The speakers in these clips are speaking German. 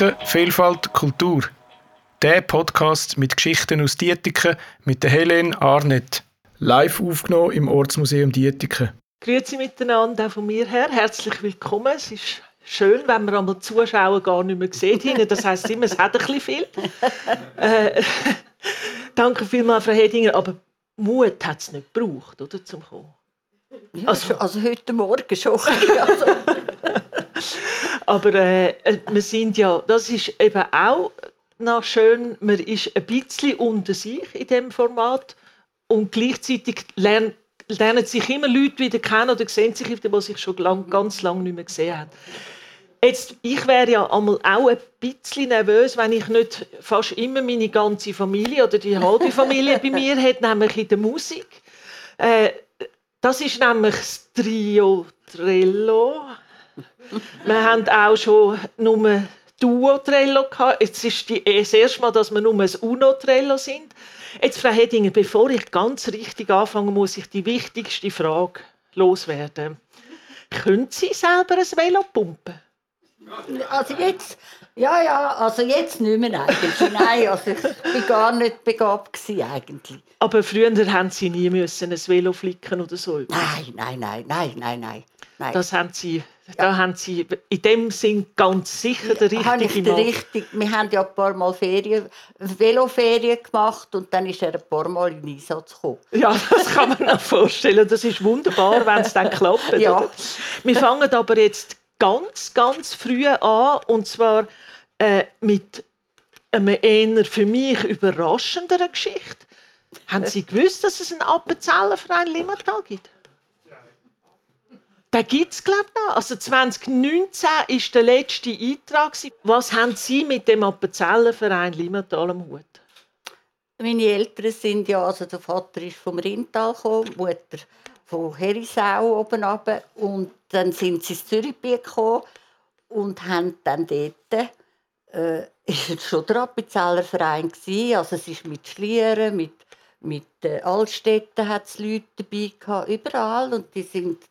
Dietiken, Vielfalt, Kultur. Der Podcast mit Geschichten aus Dietiken mit der Helene Arnett. Live aufgenommen im Ortsmuseum Dietiken. Grüezi miteinander, auch von mir her. Herzlich willkommen. Es ist schön, wenn man einmal Zuschauer gar nicht mehr sieht. Das heisst immer, es hat ein bisschen viel. Äh, danke vielmals, Frau Hedinger. Aber Mut hat es nicht gebraucht, oder, zum Kommen. Ja, also, also heute Morgen schon. Also. Aber äh, wir sind ja, das ist eben auch noch schön, man ist ein bisschen unter sich in dem Format und gleichzeitig lernen, lernen sich immer Leute wieder kennen oder sehen sich, die sich schon lang, ganz lange nicht mehr gesehen haben. Jetzt, ich wäre ja einmal auch ein bisschen nervös, wenn ich nicht fast immer meine ganze Familie oder die halbe Familie bei mir hätte, nämlich in der Musik. Äh, das ist nämlich das Trio Trello. Wir haben auch schon nur Duo Trello gehabt. Jetzt ist die, das erste Mal, dass wir nur ein Uno Trello sind. Jetzt, Frau Hedinger, bevor ich ganz richtig anfange, muss ich die wichtigste Frage loswerden. Können Sie selber ein Velo pumpen? Also jetzt, ja, ja, also jetzt nicht mehr eigentlich. Nein, also ich war gar nicht begabt eigentlich. Aber früher haben Sie nie müssen ein Velo flicken oder so? Nein, nein, nein, nein, nein, nein. Das haben Sie, da haben Sie in dem Sinn ganz sicher den richtigen den richtig, Wir haben ja ein paar Mal Ferien, Veloferien gemacht und dann ist er ein paar Mal in Einsatz gekommen. Ja, das kann man sich vorstellen. Das ist wunderbar, wenn es dann klappt. ja. Oder? Wir fangen aber jetzt ganz, ganz früh an und zwar äh, mit einer eher für mich überraschenderen Geschichte. Haben Sie gewusst, dass es einen Appenzellerverein Limmatal gibt? Den gibt es, glaube ich, noch. Also 2019 war der letzte Eintrag. Was haben Sie mit dem Appenzellerverein Limmatal am Hut? Meine Eltern sind ja, also der Vater ist vom Rintal gekommen, die Mutter von Herisau oben runter. Und dann sind sie ins Zürich gekommen und haben dann dort äh, ist schon der Appenzellerverein gewesen. Also es ist mit Schlieren, mit mit äh, Altstädten hat es Leute dabei gehabt, überall und die sind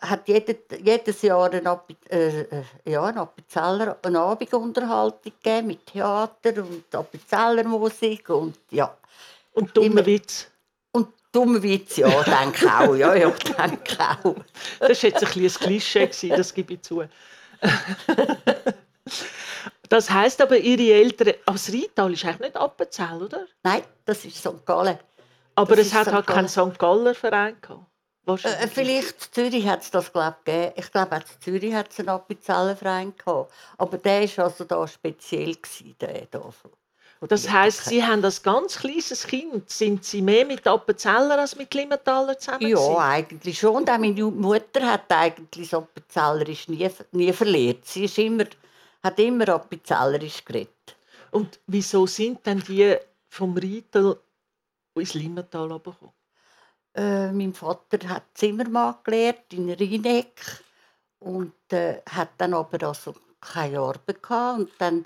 hat jede, jedes Jahr eine, äh, äh, ja, eine Appenzeller eine Abendunterhaltung gegeben mit Theater und Appenzeller Musik und ja. Und dumme Witz. Und dumme Witz, ja, denke auch, ja, ja, denke auch. Das war jetzt ein, ein Klischee, das gebe ich zu. Das heisst aber, Ihre Eltern, aber das Rheintal ist eigentlich nicht Appenzell, oder? Nein, das ist St. Gallen. Aber das es hat halt keinen St. Galler Verein gehabt. Äh, vielleicht in Zürich hat es das glaub, gegeben. Ich glaube, auch Zürich hat es einen Appenzellerverein gehabt. Aber der war also da speziell. Gewesen, der da. Das heisst, Sie haben als ganz kleines Kind sind Sie mehr mit Appenzeller als mit Limmentaler zusammen? Ja, eigentlich schon. Und auch meine Mutter hat eigentlich das Appenzellerisch nie, nie verlehrt. Sie ist immer, hat immer Appenzellerisch geredet. Und wieso sind denn die vom Rietel ins Limmental gekommen? Äh, mein Vater hat Zimmermann gelernt in Rheineck und äh, hat dann aber also keine Arbeit gehabt. und dann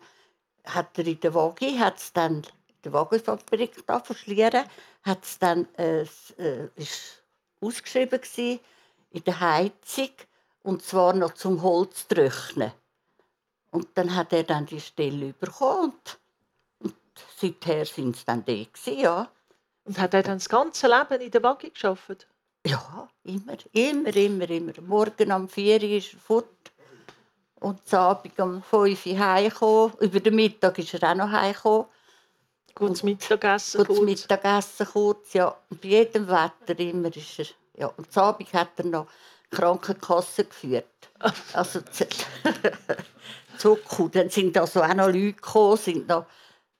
hat er in der Wagi hat's dann der Wagenfabrik da verschlieren hat dann äh, äh, ist ausgeschrieben gewesen, in der Heizung und zwar noch zum Holz trocknen und dann hat er dann die Stelle bekommen und, und seither sind es dann die gewesen, ja und hat er dann das ganze Leben in der Wagi geschafft? Ja, immer, immer, immer, immer. Morgen um 4 Uhr ist er fort. Und am Abend um 5 Uhr heimgekommen. Über den Mittag ist er auch noch heimgekommen. Gutes Mittagessen kurz. Mittagessen kurz, ja. Und bei jedem Wetter immer ist er... Ja, und am Abend hat er noch Krankenkasse geführt. also Zucker. Dann sind also auch noch Leute gekommen, sind noch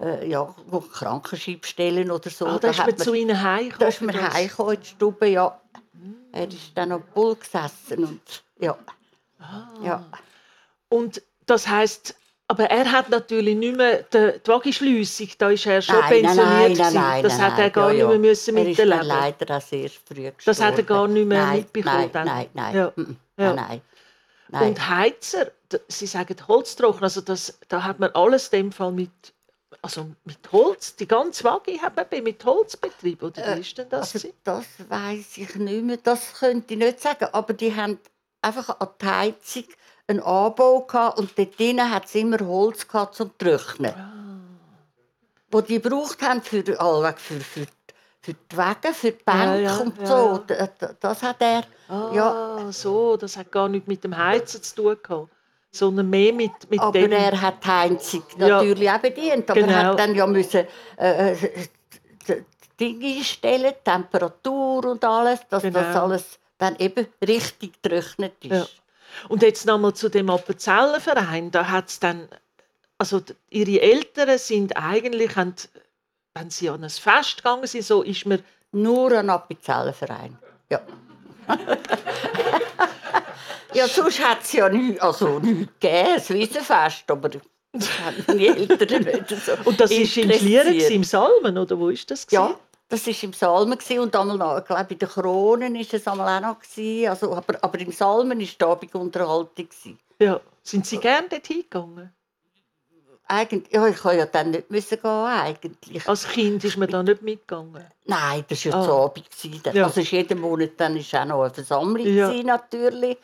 äh, ja, wo Krankenscheibstellen oder so. Ah, da ist man zu ihnen heimgekommen? Da ist man heimgekommen in die Stube, ja. Er ist dann am Bull gesessen und ja. Ah. ja. Und das heisst, aber er hat natürlich nicht mehr die, die Wagenschliessung, da ist er schon nein, pensioniert. Nein, nein, nein, das nein, hat er gar ja, nicht mehr müssen er miterleben. Er ist leider auch sehr früh gestorben. Das hat er gar nicht mehr nein, mitbekommen. Nein, nein, nein. Ja. Ja. nein, nein. Und Heizer, Sie sagen Holztrockner, also das, da hat man alles in dem Fall mit also mit Holz, die ganze Waage haben mit Holz betrieben, oder wie ist denn das? Also das weiß ich nicht mehr, das könnte ich nicht sagen, aber die haben einfach an die Heizung einen Anbau gehabt und dort drinnen hat es immer Holz gehabt zum Trocknen. Wo die gebraucht haben für, für, für, für die Wege, für die Bänke ja, und ja, so. D- d- Das hat er. Ah, Ja. so, das hat gar nichts mit dem Heizen zu tun gehabt, sondern mehr mit, mit Aber dem... er hat die Heizung Ja. natürlich auch bedient. Aber Genau. er hat dann ja müssen, äh, äh, Dinge einstellen, Temperatur und alles, dass das Genau. alles dann eben richtig getrocknet ist. Ja. Und jetzt nochmal zu dem Appenzellenverein. Da hat's dann, also ihre Eltern sind eigentlich, haben, wenn sie an ein Fest gegangen sind, so ist man, Nur ein Appenzellenverein. Ja. ja, sonst hat es ja nichts, also nichts gegeben, ein Wiesenfest, aber das haben meine Eltern nicht so und das ist in Schlieren im Salmen, oder wo ist das? Ja, das war im Salmen und einmal noch, ich glaube, in den Kronen war es einmal auch noch. Gewesen. Also, aber, aber im Salmen war die Abendunterhaltung. gewesen. ja. Sind Sie gerne dort hingegangen? Eigentlich, ja, ich musste ja dann nicht müssen gehen, eigentlich. Als Kind ist man da nicht mitgegangen. Nein, das war ja Ah. zu Abend. gewesen. Ja. Also jeden Monat dann ist auch noch eine Versammlung Ja. gewesen, natürlich.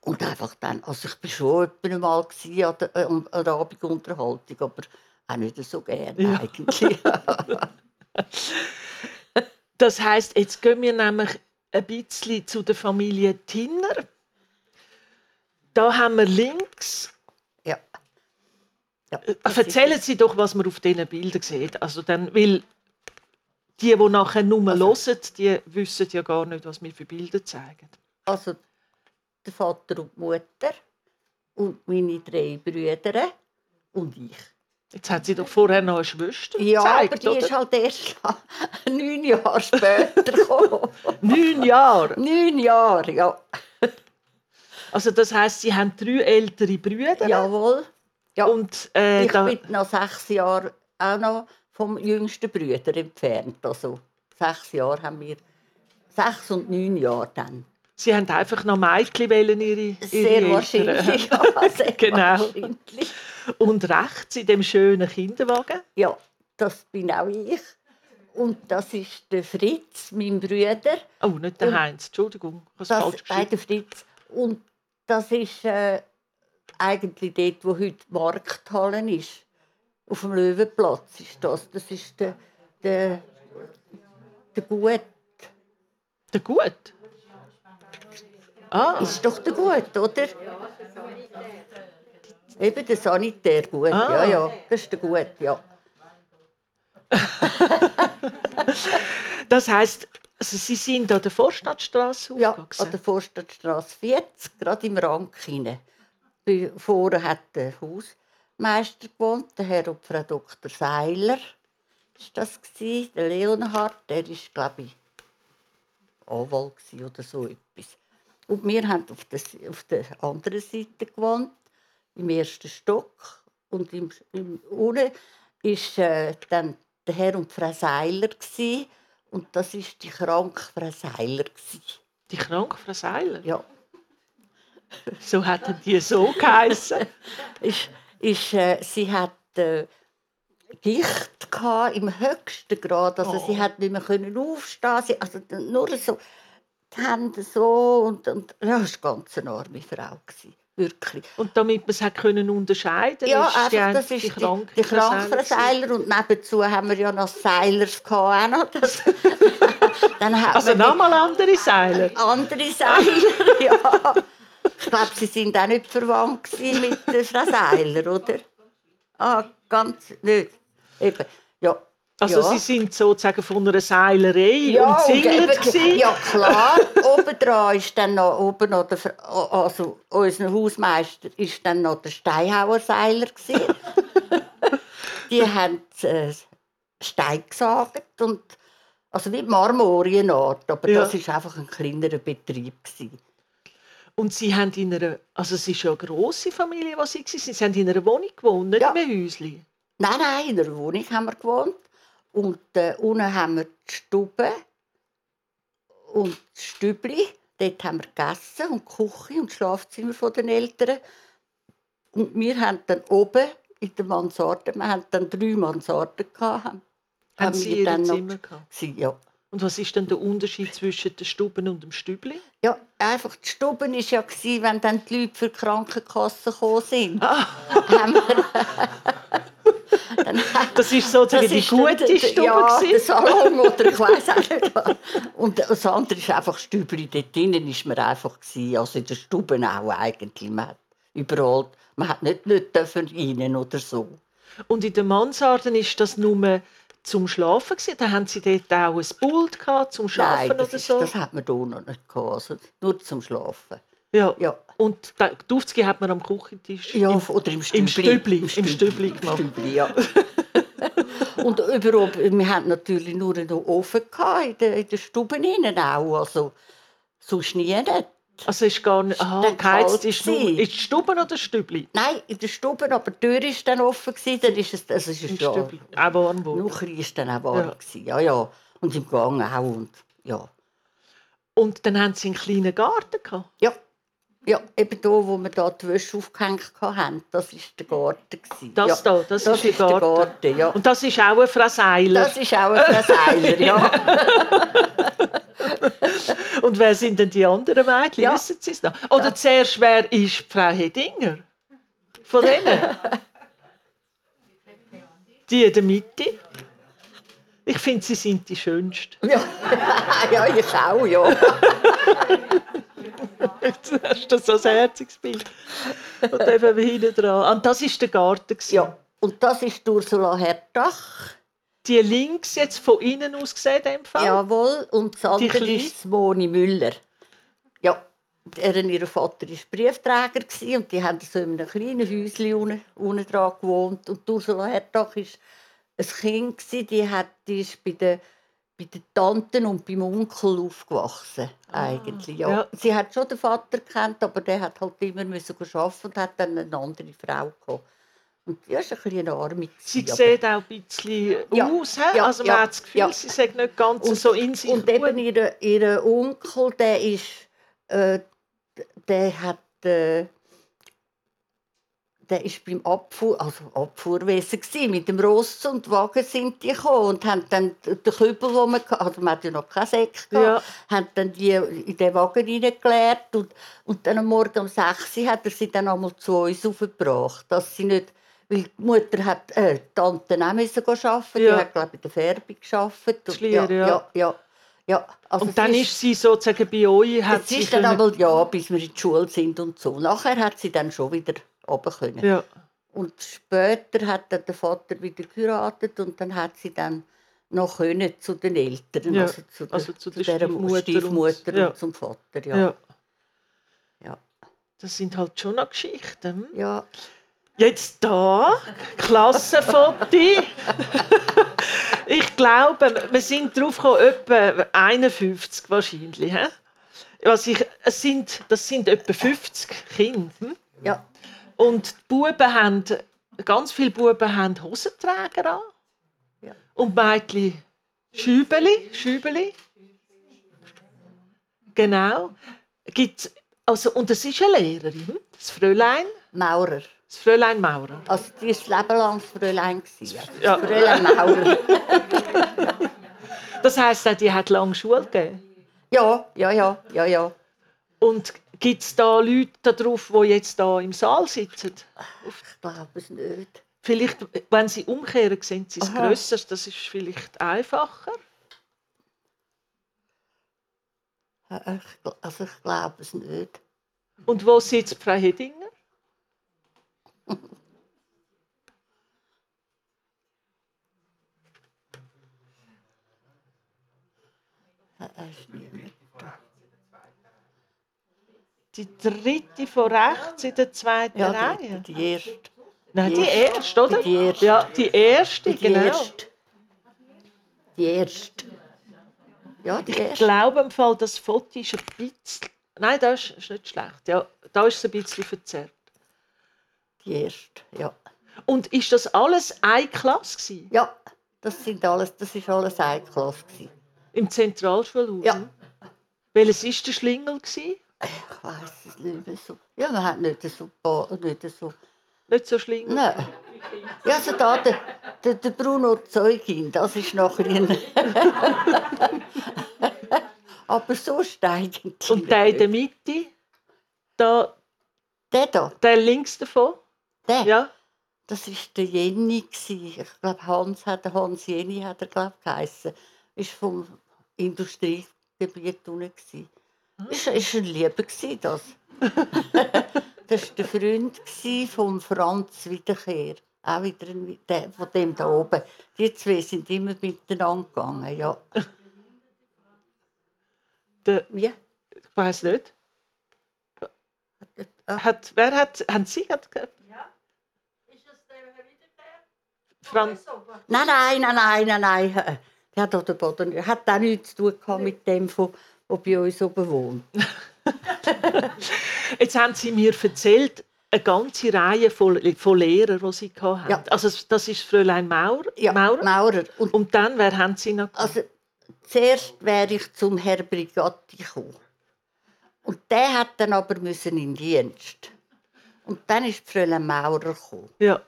Und einfach dann, also ich war schon etwa mal gewesen an der, äh, an der Abendunterhaltung, aber auch nicht so gerne Ja. eigentlich. Das heißt, jetzt gehen wir nämlich ein bisschen zu der Familie Tinner. Da haben wir links ja. ja Äh, Erzählen Sie doch, was man auf diesen Bildern sieht. Also dann, weil die, die nachher nur Also hören, die wissen ja gar nicht, was wir für Bilder zeigen. Also der Vater und die Mutter und meine drei Brüder und ich. Jetzt hat sie doch vorher noch eine Schwester Ja, gezeigt, aber die oder? ist halt erst neun Jahre später gekommen. Neun Jahre. neun Jahre, ja. Also das heißt, sie haben drei ältere Brüder. Jawohl. Ja. Und äh, ich da, bin noch sechs Jahre auch noch vom jüngsten Brüder entfernt. Also sechs Jahre haben wir, sechs und neun Jahre dann. Sie haben einfach noch Mädchen wollen, ihre, ihre Sehr Eltern. wahrscheinlich. Ja, sehr Genau. wahrscheinlich. Und rechts in dem schönen Kinderwagen. Ja, das bin auch ich. Und das ist der Fritz, mein Bruder. Oh, nicht der Und Heinz, Entschuldigung, Das, falsch bei der Fritz. Und das ist äh, eigentlich dort, wo heute Markthalle ist. Auf dem Löwenplatz ist das. Das ist der, der, der Gut. Der Gut. Ah, Ist doch der Gut, oder? Eben der Sanitär Gut. Ah. Ja, ja, das ist der Gut, ja. das heißt, also Sie sind an der Vorstadtstraße Ja, an der Forstadtstraße 40, gerade im Rang hinein. Vorher hat der Hausmeister gewohnt, der Herr und Frau Dr. Seiler. Ist das? Der Leonhard, der ist glaube ich Anwalt oder so etwas. Und wir haben auf der, auf der anderen Seite gewohnt, im ersten Stock. Und im, im unten ist äh, dann der Herr und Frau Seiler gsi. Und das ist die kranke Frau Seiler gsi. Die kranke Frau Seiler? Ja, So hatten die so geheißen. ist, ist, äh, sie hat äh, Gicht gehabt, im höchsten Grad. Also sie Oh. hat nicht mehr können aufstehen. Sie, also nur so die Hände so und, und ja, das war eine ganz arme Frau gewesen, wirklich. Und damit man es hat können unterscheiden Ja, ist einfach, die, das die, ist die, kranke die Frau kranke Seiler Seiler und nebenzu haben wir ja noch Seilers gehabt, noch. Das, dann Also die- nochmal andere Seiler. andere Seiler, ja. Ich glaube, sie sind auch nicht verwandt mit der Frau Seiler, oder? Ah, ganz nicht. Eben, ja. Also ja. sie sind sozusagen von einer Seilerei ja, umzingelt gewesen. Ja, klar. Obendran ist dann noch, oben noch der, also unser Hausmeister ist dann noch der Steinhauer Seiler gewesen. Die haben äh, Stein gesagt und also wie Marmorienart, aber Ja. das ist einfach ein kleinerer Betrieb gewesen. Und sie haben in einer, also es ist ja eine grosse Familie, was sie waren. Sie haben in einer Wohnung gewohnt, nicht Ja. in einem Häuschen. Nein, nein, in einer Wohnung haben wir gewohnt. Und äh, unten haben wir die Stube und das Stübli. Dort haben wir gegessen und die Küche und das Schlafzimmer den Eltern. Und wir haben dann oben in der Mansarde, wir haben dann drei Mansarden gehabt. Haben, Haben sie dann noch- Zimmer gehabt? Sie, ja. Und was ist denn der Unterschied zwischen den Stuben und dem Stübli? Ja, einfach die Stuben war ja, wenn dann die Leute für die Krankenkasse gekommen sind. Ah. Haben wir- dann, Das ist sozusagen die ist gute der- der- Stube. Ja, der. Salon oder ich weiß auch nicht. Und das andere ist einfach Stübli. Dort drinnen ist man einfach. Also in den Stuben auch eigentlich. Man hat überall, man hat nicht, nicht dürfen rein oder so. Und in den Mansarden ist das nur zum Schlafen gewesen. Da haben sie dort auch ein Pult gehabt, zum Schlafen Nein, das, oder ist, so. das hat man hier noch nicht gehabt. Also nur zum Schlafen. Ja. Ja. Und Aufzüge hat man am Küchentisch. Ja, im, oder im im Stübli. Stübli. Im Stübli gemacht. Stübli, ja. Und überall, wir hatten natürlich nur einen Ofen in den, in den Stuben innen auch. Also, sonst nie nicht. Also ist gar nicht. Aha, dann geheizt ist nur. gewesen. Ist die Stuben oder Stübli? Nein, in den Stuben, aber die Tür war dann offen. Gewesen, dann ist es, also ist Im es ja, Stübli. Auch warm geworden. Nachher war es dann auch warm. Ja. Ja. Ja. Und im Gang auch. Und, ja. Und dann haben sie einen kleinen Garten gehabt. ja. Ja, eben da, wo wir da die Wäsche aufgehängt haben, das war der Garten. Gewesen. Das ja. da, das, das ist ist der Garten. Garten, ja. Und das ist auch ein Frau Seiler. Das ist auch ein Verseiler, ja. Und wer sind denn die anderen Mädchen? Ja. Wissen Sie es noch? Oder zuerst, wer ist Frau Hedinger? Von denen? Die in der Mitte. Ich finde, sie sind die schönsten. ja. ja, ich auch, ja. Jetzt hast du so ein herziges Bild. Und eben hinten dran. Und das war der Garten. ja. Und das ist die Ursula Hertach. Die links jetzt von innen aus gesehen, in dem Fall. Jawohl. Und das andere Kleine? ist Moni Müller. Ja. Er, ihr Vater war Briefträger und die haben so in einem kleinen Häuschen unten, unten dran gewohnt. Und die Ursula Hertach war ein Kind, gewesen, die, hat, die ist bei den, bei den Tanten und beim Onkel aufgewachsen. Eigentlich, ja. ja. Sie hat schon den Vater kennt, aber der hat halt immer müssen arbeiten und hat dann eine andere Frau gehabt. Und die ist ein bisschen arm. Sie gewesen, sieht auch ein bisschen Ja, aus. he? ja, also man ja, hat das Gefühl, ja. sie sagt nicht ganz Und- so in sich. Und eben ihr, ihr Onkel, der ist, äh, der hat, äh, der ist beim Abfuhr, also Abfuhrwesen gewesen. Mit dem Ross und Wagen sind die gekommen und haben dann den Kübel, wo man, also man hat ja noch keinen Säck Ja. gehabt, haben dann die in den Wagen reingeleert und, und dann am Morgen um 6 Uhr hat er sie dann einmal zu uns aufgebracht, dass sie nicht weil die Mutter hat, äh, die Tante auch müssen arbeiten, Ja. die hat glaube ich in der Färbung gearbeitet. Schlier, ja. ja, ja, ja. Also und dann ist sie sozusagen bei euch, hat es ist dann aber ja, bis wir in die Schule sind und so. Nachher hat sie dann schon wieder runter können. ja. Und später hat dann der Vater wieder geheiratet und dann hat sie dann noch können zu den Eltern, Ja, also zu der, also zu der dieser Stiefmutter und- Stiefmutter und, ja. zum Vater. Ja. Ja. Ja. Das sind halt schon noch Geschichten. hm? Ja. Jetzt da, Klassenfoto. ich glaube, wir sind drauf gekommen, etwa 51 wahrscheinlich. hä? Was ich, es sind, das sind etwa 50 Kinder. hm? ja. Und die Buben haben, ganz viele Buben haben Hosenträger an. Ja. Und Mädchen Schübeli, Schübeli. Genau. Gibt's, also, und es ist eine Lehrerin, das Fräulein, Maurer. das Fräulein Maurer. Also die ist Leben lang das Fräulein. gewesen, Ja. Fräulein Maurer. Das heisst die hat lange Schule gegeben. Ja, ja, ja, ja, ja. Und gibt es da Leute da drauf, die jetzt da im Saal sitzen? Ich glaube es nicht. Vielleicht, wenn sie umkehren, sehen sie es grösser. Das ist vielleicht einfacher. Ich, gl- also ich glaube es nicht. Und wo sitzt Frau Hedinger? Er ist nie mehr da. Die dritte von rechts in der zweiten Ja, Reihe. die, die erste. Nein, die die erste, oder? Die erste. Ja, die erste, Die genau. erste. Die erste. Ja, die Ich erste. glaube im Fall, das Foto ist ein bisschen... Nein, das ist, nicht schlecht. Ja, da ist es ein bisschen verzerrt. Die erste, ja. Und ist das alles eine Klasse? Ja, das, sind alles, das ist alles eine Klasse. im Zentralschulhaus? Ja. Welches war der Schlingel? Gewesen? Ich weiß es nicht mehr so. Ja, man hat nicht so... Nicht so Nicht so Schlingel? nein. Ja, also da, der, Der, der Bruno Zeugin, das ist nachher ein... Aber sonst eigentlich Und der in der Mitte, da, Der da, der links davon, der, ja. das war der Jenny. Ich glaube, Hans hat Hans Jenny hat er, glaub, geheissen. Ist vom Industriegebiet unten. Ist, ist ein Lieber das. das war der Freund von Franz Wiederkehr. Auch wieder ein, der, von dem da oben. Die zwei sind immer miteinander gegangen, ja. Der, ja. ich weiß nicht. Ah. Hat, wer hat, haben Sie hat, Franz, Nein, nein, nein, nein, nein, nein. Der hat, auch den Boden, hat auch nichts zu tun mit dem, von- der bei uns oben wohnt. Jetzt haben Sie mir erzählt, eine ganze Reihe von, von Lehrern, die Sie hatten. Ja. Also das ist Fräulein Maurer. Ja, Maurer. Maurer. Und Und dann, wer haben Sie noch? Also, zuerst wäre ich zum Herr Brigatti gekommen. Und der hat dann aber müssen in Dienst. Und dann ist Fräulein Maurer gekommen. Ja,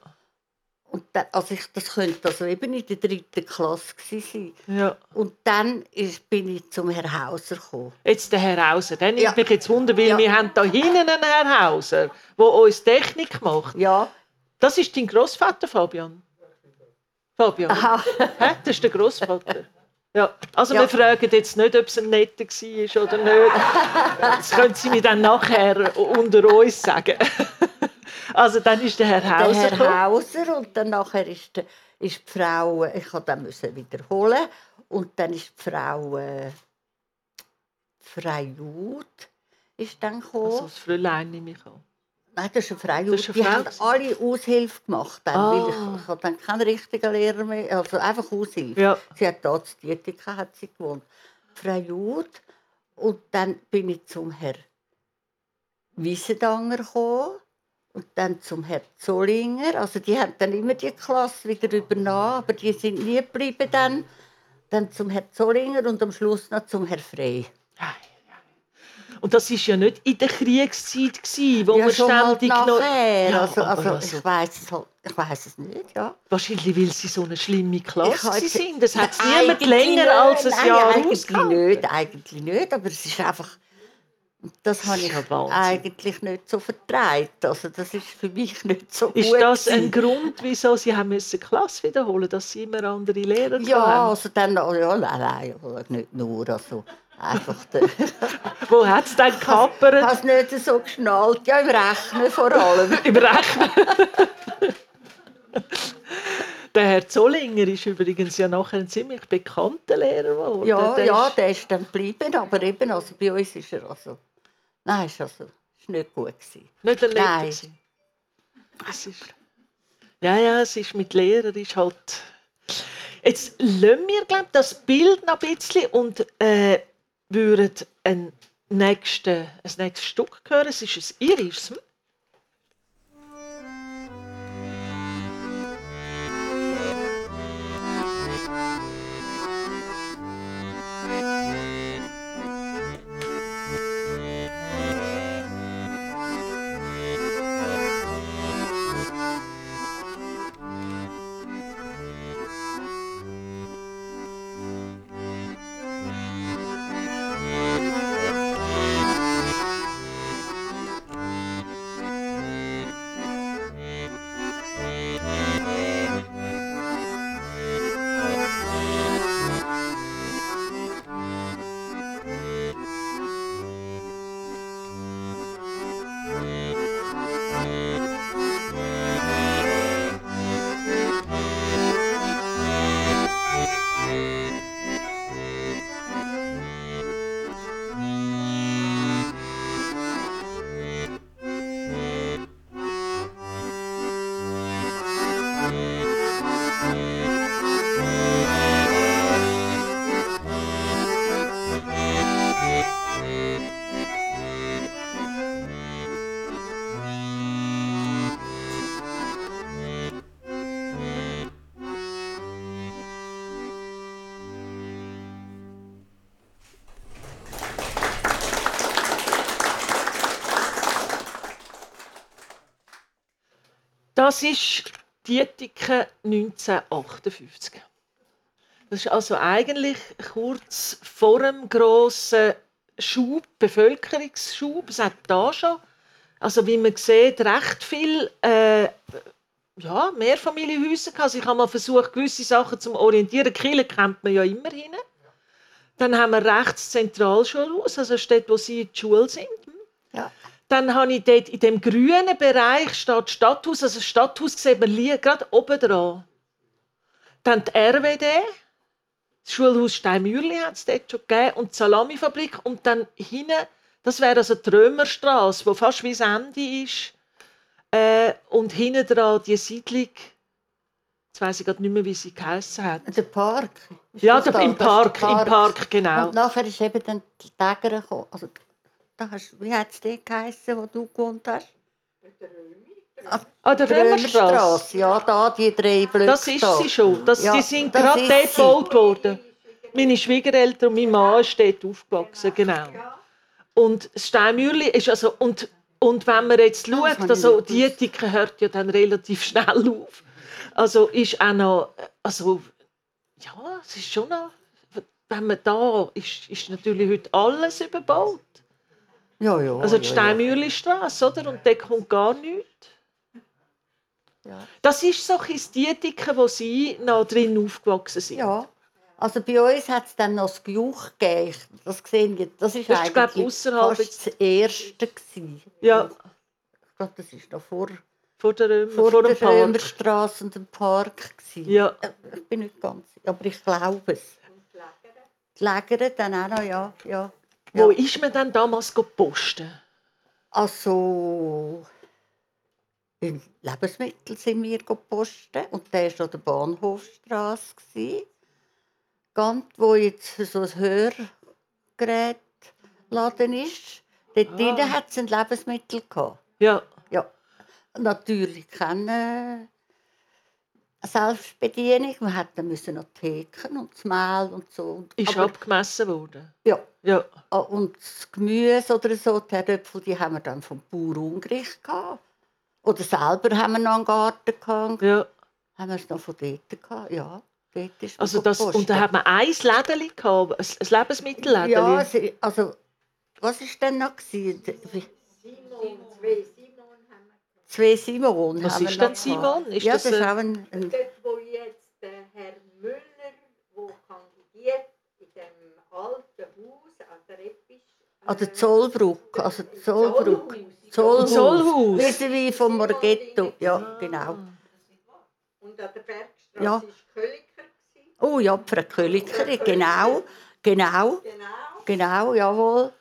Und dann, also ich, das könnte also eben in der dritten Klasse sein. ja. Und dann ist, bin ich zum Herr Hauser gekommen. Jetzt der Herr Hauser. Nimmt Ja. mich jetzt wunder, weil Ja. wir haben da hinten einen Herr Hauser, der uns Technik macht. Ja, Das ist dein Großvater, Fabian? Fabian? aha. Hä? Das ist der Großvater. Ja. Also Ja. wir fragen jetzt nicht, ob es ein netter war oder nicht. Das können Sie mir dann nachher unter uns sagen. Also dann ist der Herr der Hauser Herr gekommen. Hauser und dann nachher ist, die- ist die Frau, ich musste dann wiederholen und dann ist die Frau äh, Jud ist dann gekommen. Also das Fräulein nehme ich an. Nein, das ist eine ist eine die haben alle Aushilfe gemacht. Dann, Ah. weil ich, ich habe dann keinen richtigen Lehrer mehr, also einfach Aushilfe. Ja. Sie hat dort in Dietika hat sie gewohnt. Jud. Und dann bin ich zum Herr Wiesendanger gekommen. Und dann zum Herr Zollinger. Also die haben dann immer die Klasse wieder übernommen, aber die sind nie geblieben dann. Dann zum Herr Zollinger und am Schluss noch zum Herr Frey. Und das war ja nicht in der Kriegszeit, gewesen, wo ja, man halt ständig noch... nachher. Ja, also, also, also- ich weiß es halt, ich weiß es nicht, ja. Wahrscheinlich, weil sie so eine schlimme Ich Klasse jetzt- sind. Das hat niemand länger nicht. als ein Nein, Jahr eigentlich nicht, eigentlich nicht, aber es ist einfach... Das habe ich ja eigentlich nicht so vertreibt. Also das ist für mich nicht so Ist gut das ein. Grund, wieso Sie haben müssen Klasse wiederholen dass Sie immer andere Lehrer Ja, haben? also dann... Ja, nein, nein, ja, nicht nur. Also einfach... der- Wo hat es dann Ich gehappert? habe es nicht so geschnallt. Ja, im Rechnen vor allem. Im Rechnen. Der Herr Zollinger ist übrigens ja nachher ein ziemlich bekannter Lehrer geworden. Ja, Der ja, ist- der ist dann geblieben, aber eben, also bei uns ist er also... Nein, ist also ist nicht gut gewesen. Nicht ein Netter Nein. gewesen. Es ist, ja, ja, es ist mit Lehrer ist halt. Jetzt lassen wir glaub, das Bild noch ein bisschen und äh, würden ein, nächste, ein nächstes Stück hören. Es ist ein irisches. Das ist Dietiken 1958. Das ist also eigentlich kurz vor dem grossen Schub, Bevölkerungsschub. Es hat da schon, also wie man sieht, recht viel äh, ja, Mehrfamilienhäuser gehabt. Also ich habe mal versucht, gewisse Sachen zu orientieren. Kiel kennt man ja immer hin. Dann haben wir rechts Zentralschulhaus, also steht, wo sie in der Schule sind. Ja. Dann habe ich dort in dem grünen Bereich steht Stadthaus. Also das Stadthaus sieht man liegen, gerade oben dran. Dann die RWD, das Schulhaus Steinmürli hat es dort schon gegeben und die Salamifabrik. Und dann hinten, das wäre also die Römerstraße, wo fast wie das Ende ist. Äh, und hinten dran die Siedlung, jetzt weiss ich gerade nicht mehr, wie sie geheissen hat. Der Park. Ja, der, im der Park, im Park, genau. Und nachher ist eben dann die Täger gekommen. Also, da hast, wie hat es dort geheissen, wo du gewohnt hast? Ah, der Römerstraße. Römerstrasse. Ja, da, die drei Blöcke Das ist da. sie schon. Das, Ja, die sind das gerade dort gebaut worden. Meine Schwiegereltern und mein Mann ist dort aufgewachsen, genau. Und das Steinmürli ist also... Und, und wenn man jetzt das schaut, also die Ethik hört ja dann relativ schnell auf. Also ist auch noch... Also, ja, es ist schon noch... Wenn man da ist, ist natürlich heute alles überbaut. Ja, ja. Also die ja, Steinmürlistrasse, oder? Und da kommt gar nichts. Ja. Das ist so die Ethik, wo sie noch drin aufgewachsen sind. Ja. Also bei uns hat es dann noch das Gejuch gegeben. Das gesehen. Das ist Das ist, glaub eigentlich ausserhalb fast das erste gewesen. Ja, Ich glaube, das ist noch vor, vor der, Römer, vor, vor der dem Park. Römerstrasse und dem Park gewesen. Ja. Äh, Ich bin nicht ganz, aber ich glaube es. Die Lägere dann auch noch, ja. ja. Wo ja. ist man denn damals gepostet? Also in Lebensmittel sind wir gepostet und der war an der Bahnhofstrasse. gewesen. Ganz, wo jetzt so ein Hörgerätladen ist. Dort Ah. hat es ein Lebensmittel gehabt. Ja, Ja, natürlich keine Selbstbedienung. Man musste müssen noch Theken und das Mehl und so. Und- ist aber- abgemessen worden. ja, Ja. Ah, Und das Gemüse oder so, die Herdöpfel, die haben wir dann vom Bauer Ungericht gehabt. Oder selber haben wir noch einen Garten gehabt. ja. Haben wir es noch von dort gehabt? Ja, dort ist Also das, und da hat man ein Lädeli gehabt, ein Lebensmittellädeli. Ja, also, was war denn noch? gewesen? Wie- Zwei Simon Was haben wir ist noch denn Simon? Ist ja, das das ist auch ein, ein Dort, wo jetzt der Herr Müller, der kandidiert, in dem alten Haus an der Episch. an der Zollbrücke. Also Zollbrücke. Zollhaus. Zollhaus. Zollhaus. Wie vom Morgetto. Ja, genau. Und an der Bergstraße Ja. war Köliker. Oh ja, Frau Kölikerin, genau. Genau, Genau. genau, jawohl.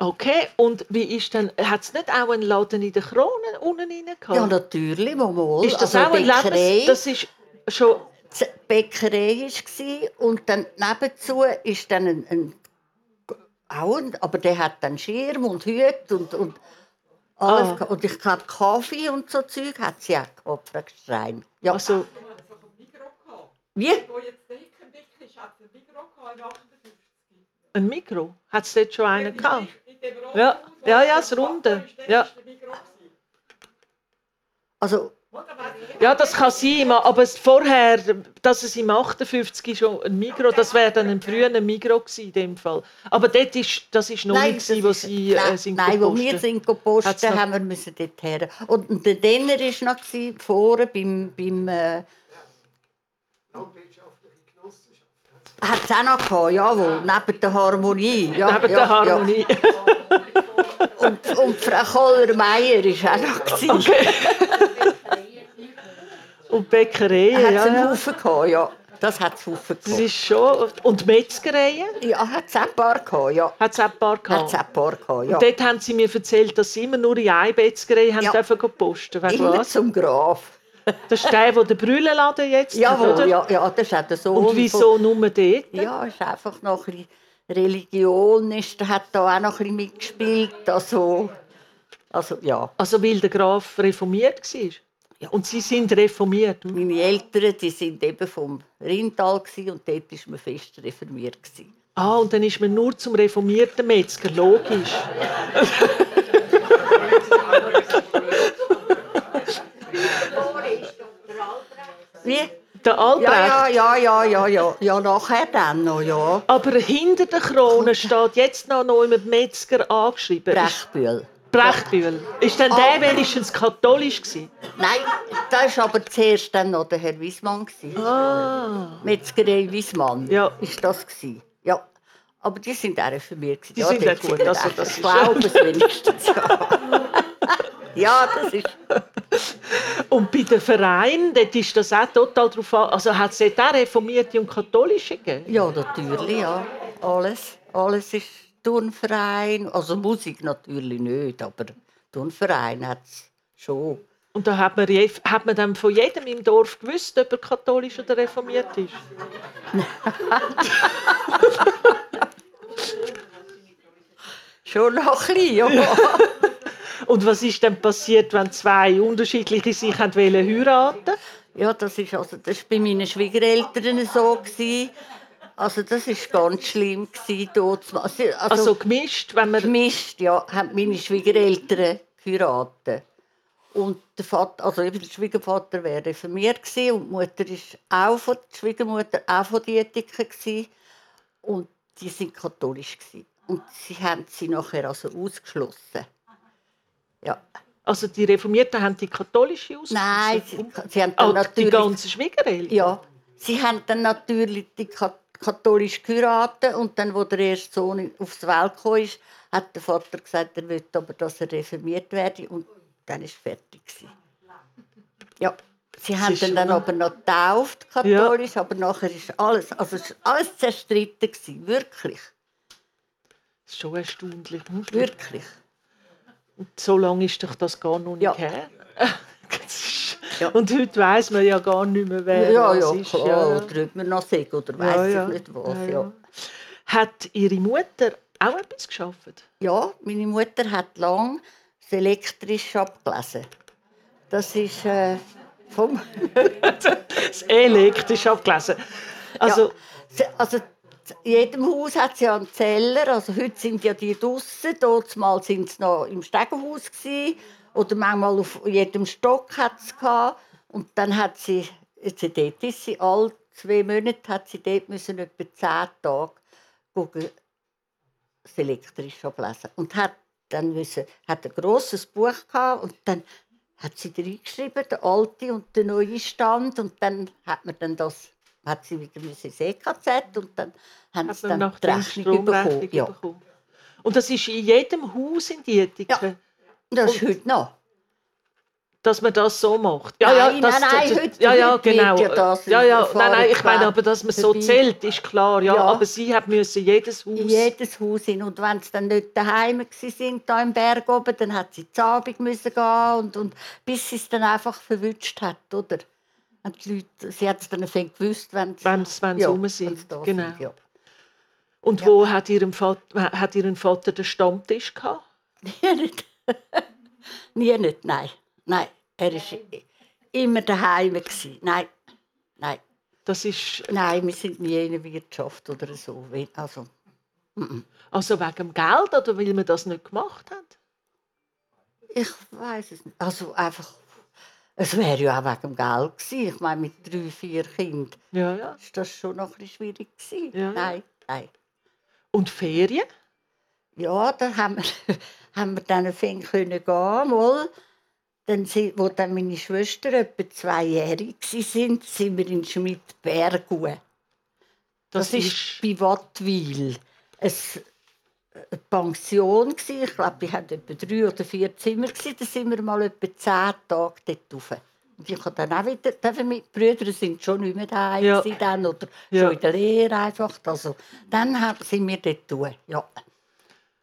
Okay, und wie ist denn, hat es nicht auch einen Laden in der Krone unten rein gehabt? Ja, natürlich, mal. ist das also auch ein Bäckerei. Lebens... Das ist schon... Die Bäckerei war und dann nebenzu ist dann ein, ein, auch ein aber der hat dann Schirm und Hüte und, und alles. Ah. gehabt. Und ich glaube Kaffee und so Zeug hat sie auch gehabt, Gestrein. Ja. Also, Wie? ein Mikro? Hat es dort schon einen gehabt? Ja, ja, ja, das Runde. Ja. Also, Ja, das kann sein, aber vorher, dass es im 58 schon ein Migro, das wäre dann ein früher Migro gewesen in dem Fall. Aber dort ist, das ist noch Nein, nicht, gewesen, wo sie äh, nein, sind Nein, wo wir sind gepostet, haben wir müssen dort her. Und und der Denner war noch gewesen, vorne beim... beim äh, hat es auch noch gehabt, jawohl, neben der Harmonie. Ja, Neben ja, der Harmonie. Ja. Und, und Frau Koller-Meyer war auch noch. gewesen. Und Bäckereien, Hat es ja, einen ja. Haufen gehabt, ja. Das hat es Haufen Das ist schon... Und Metzgereien Ja, hat es auch ein paar gehabt, ja. hat es auch ein paar Hat gehabt. es auch ein paar gehabt, ja. Und dort haben sie mir erzählt, dass sie immer nur in eine Metzgerei haben Ja. dürfen posten. Weißt Immer was? zum Graf. Das ist der, der den Brüllenladen jetzt hat, Jawohl, oder? ja, ja, das ist auch der Sohn. Und von- wieso nur dort? Ja, ist einfach noch ein bisschen Religion ist, hat da auch noch ein bisschen mitgespielt. Also, also ja. Also weil der Graf reformiert war? Ja. Und sie sind reformiert? Meine Eltern, die sind eben vom Rindtal und dort war man fest reformiert. Ah, und dann ist man nur zum reformierten Metzger, logisch. Vorher ist doch der alte Albrecht. Ja, ja, ja, ja, ja, ja, nachher dann noch, ja. Aber hinter der Krone steht jetzt noch noch im Metzger angeschrieben. Brechbühl. Brechbühl. Ist denn der Ah. wenigstens katholisch gewesen? Nein, das war aber zuerst dann noch der Herr Wiesmann. Ah. Metzgerei Wiesmann. Ja. Ist das gewesen. Ja. Aber die sind auch für mich. Die ja, sind auch gut, also das ich glaube es wenigstens. Ja. ja, das ist. Und bei den Vereinen, dort ist das auch total drauf an. Also hat es dort auch Reformierte und Katholische gegeben? Ja, natürlich, ja. Alles. Alles ist Turnverein. Also Musik natürlich nicht, aber Turnverein hat es schon. Und da hat man, hat man dann von jedem im Dorf gewusst, ob er katholisch oder reformiert ist? Schon noch ein bisschen, ja. Und was ist dann passiert, wenn zwei unterschiedliche sich wollen heiraten? Ja, das ist also das ist bei meinen Schwiegereltern so gewesen. Also das ist ganz schlimm gewesen dort. Also, Also also gemischt, wenn man gemischt, ja, haben meine Schwiegereltern geheiratet. Und der Vater, also eben der Schwiegervater wäre reformiert gewesen und die Mutter ist auch von die Schwiegermutter auch von Dietiker gewesen. und die sind katholisch gewesen. Und sie haben sie nachher also ausgeschlossen. Ja. Also die Reformierten haben die katholische aus. Nein, sie, sie haben dann oh, die natürlich ganzen Schwiegereltern. Ja, sie haben dann natürlich die Ka- katholisch geheiratet und dann, wo der erste Sohn aufs Welt gekommen ist, hat der Vater gesagt, er will aber, dass er reformiert werde und dann ist fertig gewesen. Ja, sie haben dann schon- aber noch getauft, katholisch, aber nachher ist alles, also ist alles zerstritten gewesen, wirklich, Das ist schon erstaunlich. wirklich. Und so lange ist doch das gar noch nicht Ja. her. Ja. Und heute weiß man ja gar nicht mehr, wer Ja, ja, ist. klar, Ja, oder ob man noch sagt, oder weiß Ja, ja. ich nicht was, Ja, ja. Hat Ihre Mutter auch etwas geschafft? Ja, meine Mutter hat lang das elektrisch abgelesen. Das ist äh, vom. Das elektrisch abgelesen. Also, also in jedem Haus hat es ja einen Zeller. Also heute sind ja die. Dort mal sind sie noch im Stegenhaus oder manchmal auf jedem Stock hat es. Und dann hat sie, jetzt dort ist sie alle zwei Monate, hat sie dort müssen etwa zehn Tage gucken, das elektrisch ablesen. Und hat dann müssen, hat ein grosses Buch gehabt und dann hat sie reingeschrieben, der alte und der neue Stand. Und dann hat man dann das, hat sie wieder müssen ins EKZ und dann haben hat sie dann die Rechnung bekommen. Ja. bekommen. Und das ist in jedem Haus in Dietiken, Und das ist heute noch. dass man das so macht. Nein, das, nein, nein, das, heute- ja, ja, genau. ja das ja, ja, nein, nein, ich meine aber, dass man so zählt, ist klar. Ja, Ja. aber sie hat müssen jedes Haus. In jedes Haus hin. Und wenn sie dann nicht daheim sind, da im Berg oben, dann hat sie zur Abend müssen gehen und, und bis sie es dann einfach verwünscht hat, oder? Und die Leute, sie hat es dann fängt gewusst, wenn sie Wenn sie ja, wenn sind. sie da Genau. sind, ja. Und wo hat ihrem Vater, hat ihren Vater den Stammtisch gehabt? Nie nicht. Nie nicht, nein. Nein, er war immer daheim. gsi. Nein, nein. Das ist Nein, wir sind nie in der Wirtschaft oder so. Also, also wegen dem Geld oder weil man das nicht gemacht hat? ich weiß es nicht. Also einfach, es wäre ja auch wegen dem Geld gewesen. Ich meine, mit drei, vier Kindern Ja, ja. ist das schon noch ein bisschen schwierig gewesen. Ja. Nein, nein. Und Ferien? Ja, da haben wir, haben wir dann fing können gehen, mal. Dann wo dann meine Schwester etwa zweijährig waren, sind, sind wir in Schmidberg. Das, ist bei Wattwil. Es eine Pension gsi. Ich glaube, die hatten etwa drei oder vier Zimmer gsi. Da sind wir mal etwa zehn Tage dort rauf. Und ich habe dann auch wieder, mit die Brüder sind schon nicht mehr daheim Ja. dann, oder Ja. schon in der Lehre einfach. Also, dann haben- sind wir dort durch. Ja.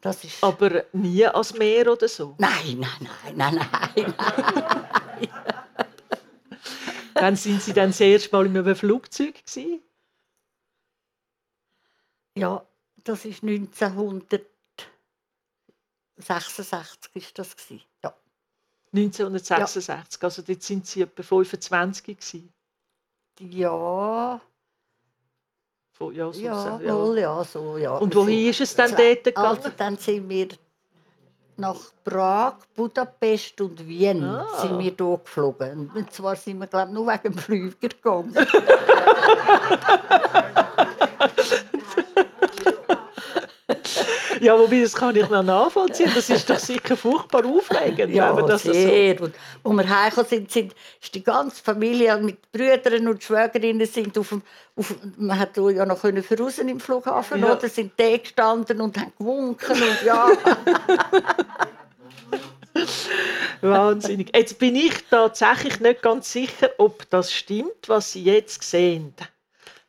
Das ist... Aber nie als Meer oder so. Nein, nein, nein, nein, nein, nein. Dann sind Sie dann das erste Mal in einem Flugzeug gewesen? Ja, das ist 1966 ist das gsi. Ja. 1966. Also dort sind Sie etwa 25 gewesen. Ja, Von- Ja, so ja, ja. wohl, ja, so, ja. Und wohin ist es dann zwei- dort gegangen? Also dann sind wir nach Prag, Budapest und Wien Ah. sind wir hier geflogen. Und zwar sind wir, glaube nur wegen dem Flüger gegangen. Ja, wobei, das kann ich noch nachvollziehen. Das ist doch sicher furchtbar aufregend. Ja, wenn das so... sehr. Und als wir heimgekommen sind, sind, ist die ganze Familie mit Brüdern und Schwägerinnen sind auf dem, auf, man hat ja noch können verrausgehen im Flughafen, Ja. oder? Sind da gestanden und haben gewunken und ja. Wahnsinnig. Jetzt bin ich tatsächlich nicht ganz sicher, ob das stimmt, was Sie jetzt sehen.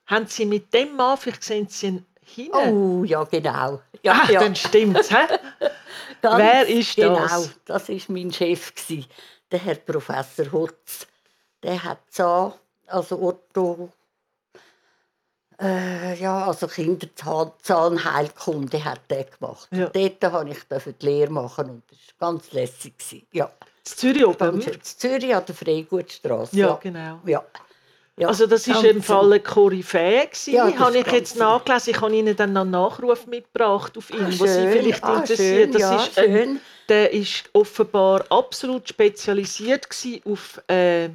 Haben Sie mit dem Mann, vielleicht sehen Sie ihn hinten? oh, ja, genau. Ja, Ach, ja. dann stimmt's, hä? Ganz Wer ist das? Genau, das war mein Chef, der Herr Professor Hutz. Der hat so, also Otto, äh, ja, also Kinderzahnheilkunde hat der gemacht. Ja. Dort durfte ich die Lehre machen und das war ganz lässig. Ja, In Zürich oben? In Zürich an der Freigutstraße. Ja, genau. Ja. Ja. Also das ist im Fall eine Koryphäe. Ja, habe ich jetzt nachgelesen. Ich habe Ihnen dann noch einen Nachruf mitgebracht auf ihn, was Sie vielleicht ah, interessiert. schön, Das ja, ist schön. der ist offenbar absolut spezialisiert auf, äh,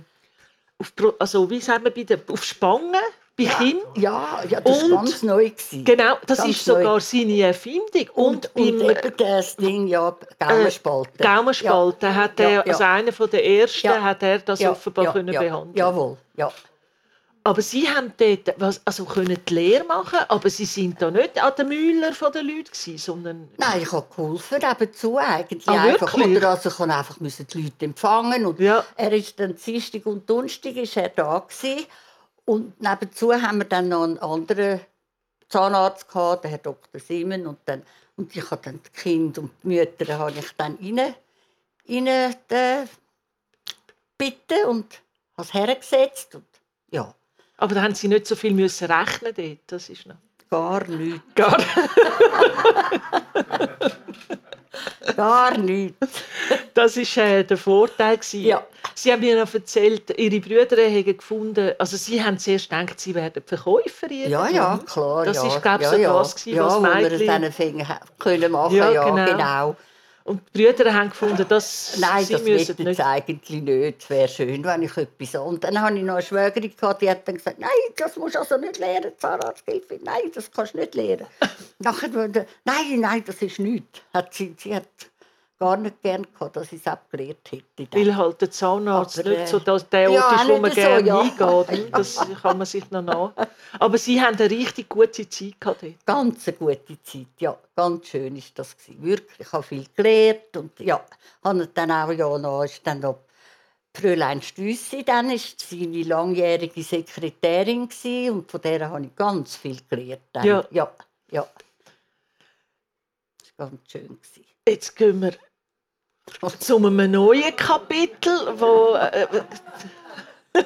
auf also wie sagen wir bei den, auf Spangen bei Kindern. Ja, ja, das Und- war ganz neu. Gewesen. Genau, das Ganz ist sogar neu. seine Erfindung. Und, Und, und, beim eben das Ding, ja, Gaumenspalte. Gaumenspalten hat er, Ja, ja. also einer von der ersten, Ja. hat er das offenbar können ja, behandeln. Jawohl, ja. Aber Sie haben dort was, also können die Lehre machen, aber Sie sind da nicht an der Müller von den Leuten gewesen, sondern Nein, ich habe geholfen nebenzu eigentlich. Ah, einfach. Oder also ich habe einfach müssen die Leute empfangen. Und Ja. Er ist dann Dienstag und Donnerstag ist er da gewesen. Und nebenzu haben wir dann noch einen anderen Zahnarzt gehabt, der Herr Dr. Simon. Und, dann, und ich habe dann die Kinder und die Mütter habe ich dann rein, rein äh, bitten und habe es hergesetzt. Und aber da haben Sie nicht so viel müssen rechnen dort. Das ist noch gar nichts. gar Gar nichts. Das ist äh, der Vorteil gewesen. Ja. Sie haben mir noch erzählt, Ihre Brüder haben gefunden, also Sie haben zuerst gedacht, Sie werden Verkäuferin. Ja, ja, klar. Das ja. ist, glaub ich, ja, so ja. das gewesen, ja, was wo wir Mädchen- es dann können machen Ja, ja, genau. genau. Und die Brüder haben gefunden, dass Nein, Sie das müssen nicht. ich eigentlich nicht. Es wäre schön, wenn ich etwas... Und dann hatte ich noch eine Schwägerin, gehabt, die hat dann gesagt, nein, das musst du also nicht lernen, Zahnarzthilfe. Nein, das kannst du nicht lernen. Nachher wurde, nein, nein, das ist nichts. Hat sie, sie hat gar nicht gern gehabt, dass ich es abgelehrt hätte. dann. Weil halt der Zahnarzt Aber, nicht äh, so das, der ja, Ort ist, wo man so, gerne ja. hingeht. Das kann man sich noch nach. Aber Sie haben eine richtig gute Zeit gehabt dort. Ganz eine gute Zeit, ja. Ganz schön ist das gewesen. Wirklich, ich habe viel gelernt und ja, habe dann auch ja noch, ist dann noch Fräulein Stüssi, dann ist seine langjährige Sekretärin gewesen, und von der habe ich ganz viel gelernt. Dann. Ja. ja, ja. Das war ganz schön gewesen. Jetzt gehen wir zu einem neuen Kapitel, wo äh,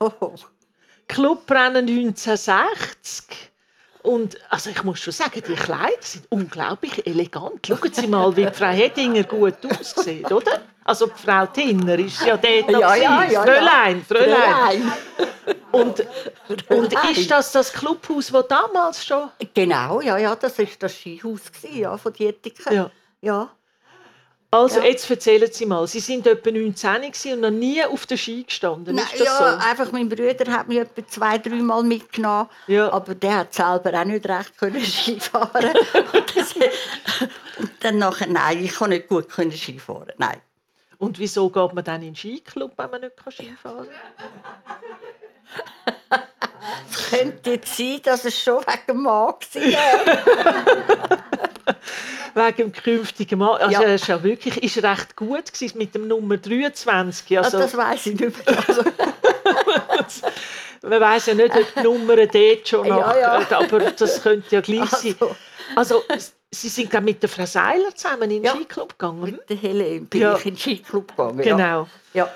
Oh, Clubrennen 1960. Und also ich muss schon sagen, die Kleider sind unglaublich elegant. Schauen Sie mal, wie Frau Heddinger gut aussieht, oder? Also Frau Tinner ist ja dort noch. Ja, ja, ja, Fräulein, Fräulein. Fräulein. Und, und ist das das Clubhaus, das damals schon... Genau, ja, ja, das war das Skihaus gewesen, ja, von Dietiken. Ja. ja. Also Ja. jetzt erzählen Sie mal, Sie sind etwa 19 gewesen und noch nie auf der Ski gestanden, Nein, ist das ja, so? einfach mein Bruder hat mich etwa zwei, dreimal mitgenommen. Ja. Aber der hat selber auch nicht recht können Skifahren. und, das, und dann nachher, nein, ich kann nicht gut können Skifahren. Nein. Und wieso geht man dann in den Skiclub, wenn man nicht Ski fahren kann? Es könnte jetzt sein, dass es schon wegen dem Mann war. Wegen dem künftigen Mann. Also Ja. er ist ja wirklich ist recht gut gewesen mit dem Nummer 23. Also, das weiß ich nicht mehr. Also, man weiß ja nicht, ob die Nummern dort schon Ja, nach, ja. aber das könnte ja gleich sein. Also. Also, Sie sind gerade mit der Frau Seiler zusammen in den Ja. Skiclub gegangen. mit der Helene bin Ja. ich in den Skiclub gegangen. Genau. Ja.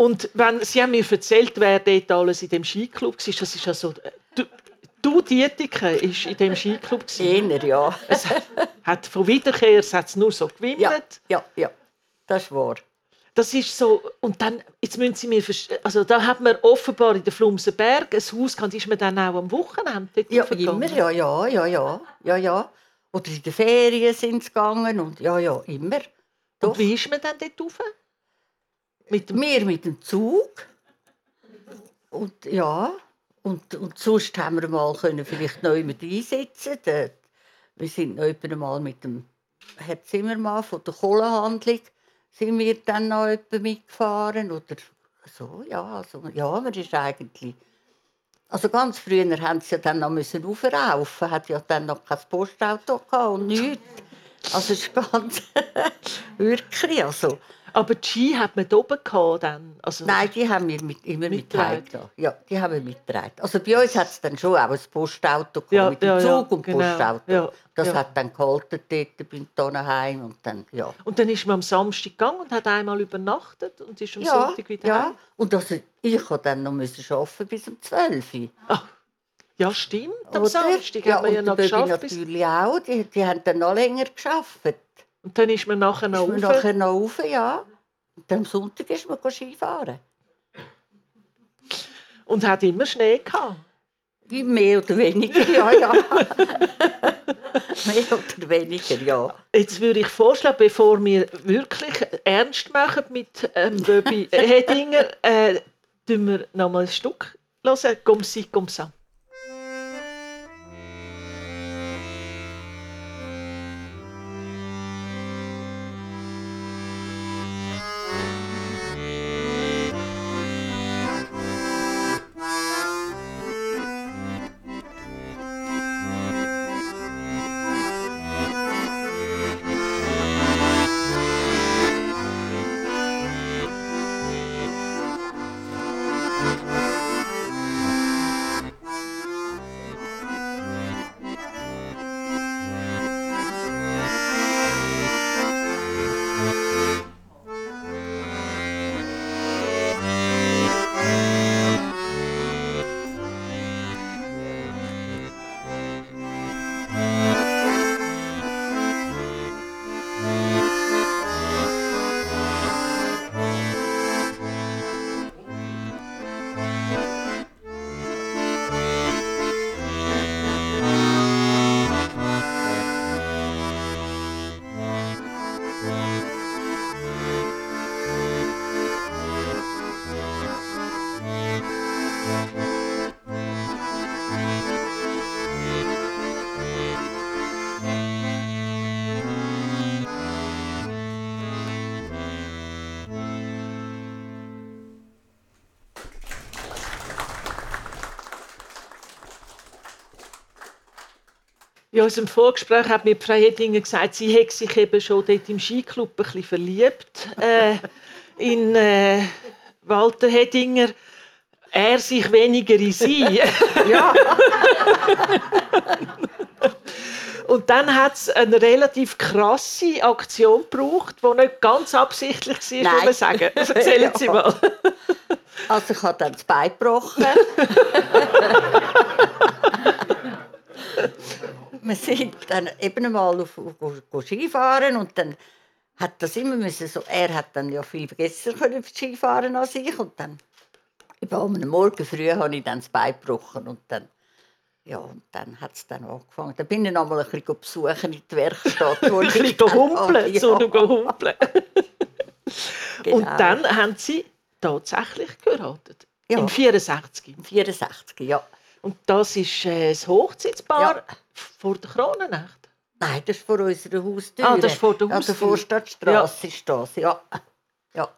Und wenn, Sie haben mir erzählt, wer dort alles in dem Skiclub war. Das ist also, du, du Dietike ist in dem Skiclub. ja. Eher, ja. Es hat von Wiederkehr es hat's nur so ja. gewimmelt. Ja, ja. Das ist wahr. Das ist so, und dann, jetzt müssen Sie mir verstehen, also da hat man offenbar in der Flumsenberg ein Haus gehabt, ist man dann auch am Wochenende dort Ja, immer, ja, ja, ja, ja, ja, ja. Oder in den Ferien sind sie gegangen und ja, ja, immer. Doch. Und wie ist man dann dort rauf? Mit dem, Wir mit dem Zug. Und ja, und, und sonst haben wir mal können vielleicht neu mit einsetzen. Da- Wir sind noch mal mit dem Herr Zimmermann von der Kohlehandlung sind wir dann noch mitgefahren oder so, ja, also, ja, man ist eigentlich also ganz früher haben sie ja dann noch müssen aufraufen, hat ja dann noch kein Postauto gehabt und nichts. Also es ist ganz wirklich, also aber die Ski hat man da oben gehabt dann? Also, Nein, die haben wir mit, immer Mitgetragen. Ja, die haben wir mitgetragen. Also bei uns hat es dann schon auch ein Postauto Ja, mit dem ja, ja, Zug und genau. Postauto. Ja, das ja. hat dann gehalten dort beim Tonenheim und dann, ja. Und dann ist man am Samstag gegangen und hat einmal übernachtet und ist am Ja, Sonntag wieder ja. heim. Und also, ich musste dann noch müssen arbeiten bis um 12 Uhr. Ja, stimmt. Am oder? Samstag ja, hat man ja noch geschafft. Bis, natürlich auch, die, die haben dann noch länger geschafft. Und dann ist man nachher noch Ist man rauf. nachher noch rauf, ja. Und am Sonntag ist man Skifahren. und hat immer Schnee gehabt. Mehr oder weniger, ja, ja. Mehr oder weniger, ja. Jetzt würde ich vorschlagen, bevor wir wirklich ernst machen mit ähm, Böbi Hedinger, äh, tun wir noch mal ein Stück hören. Comme si, comme ça. In unserem Vorgespräch hat mir Frau Hedinger gesagt, sie hätte sich eben schon dort im Skiclub ein bisschen verliebt äh, in äh, Walter Hedinger. Er sich weniger in sie. Ja, Und dann hat es eine relativ krasse Aktion gebraucht, die nicht ganz absichtlich war, Nein. muss man sagen. Erzählen Ja. Sie mal. also ich habe dann das Bein gebrochen. Wir sind dann eben einmal auf, auf, auf Skifahren und dann hat das immer müssen so, er hat dann ja viel besser können Skifahren als ich und dann eben am Morgen früh habe ich dann das Bein gebrochen und dann ja, und dann hat es dann angefangen. Dann bin ich noch mal ein bisschen besuchen in die Werkstatt. wo Ein ich bisschen humpeln, Ja, so humpeln. genau. Und dann haben Sie tatsächlich geheiratet. Ja. Im 64. 64, ja. Und das ist äh, das Hochzeitspaar Ja. vor der Kronennacht. Nein, das ist vor unserer Haustür. Ah, das ist vor der An der Haustür. Vorstadtstraße ist das, ja. ja.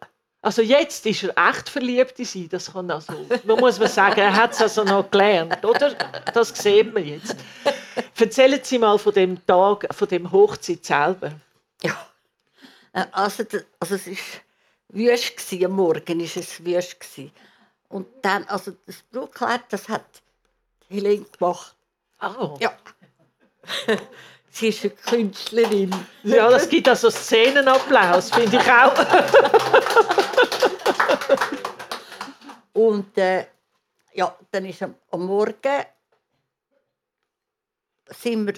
Also jetzt ist er echt verliebt in sie. Das kann also, man muss man sagen, er hat es also noch gelernt, oder? Das sieht man jetzt. Erzählen Sie mal von dem Tag, von dem Hochzeit selber. ja. Äh, Also, also es war wüst, am Morgen war es wüst. Und dann, also das Brautkleid, das hat Helene gemacht. Oh. Ja. Sie ist eine Künstlerin. Ja, das gibt also Szenenapplaus, finde ich auch. Und äh, ja, dann ist am, am Morgen sind wir.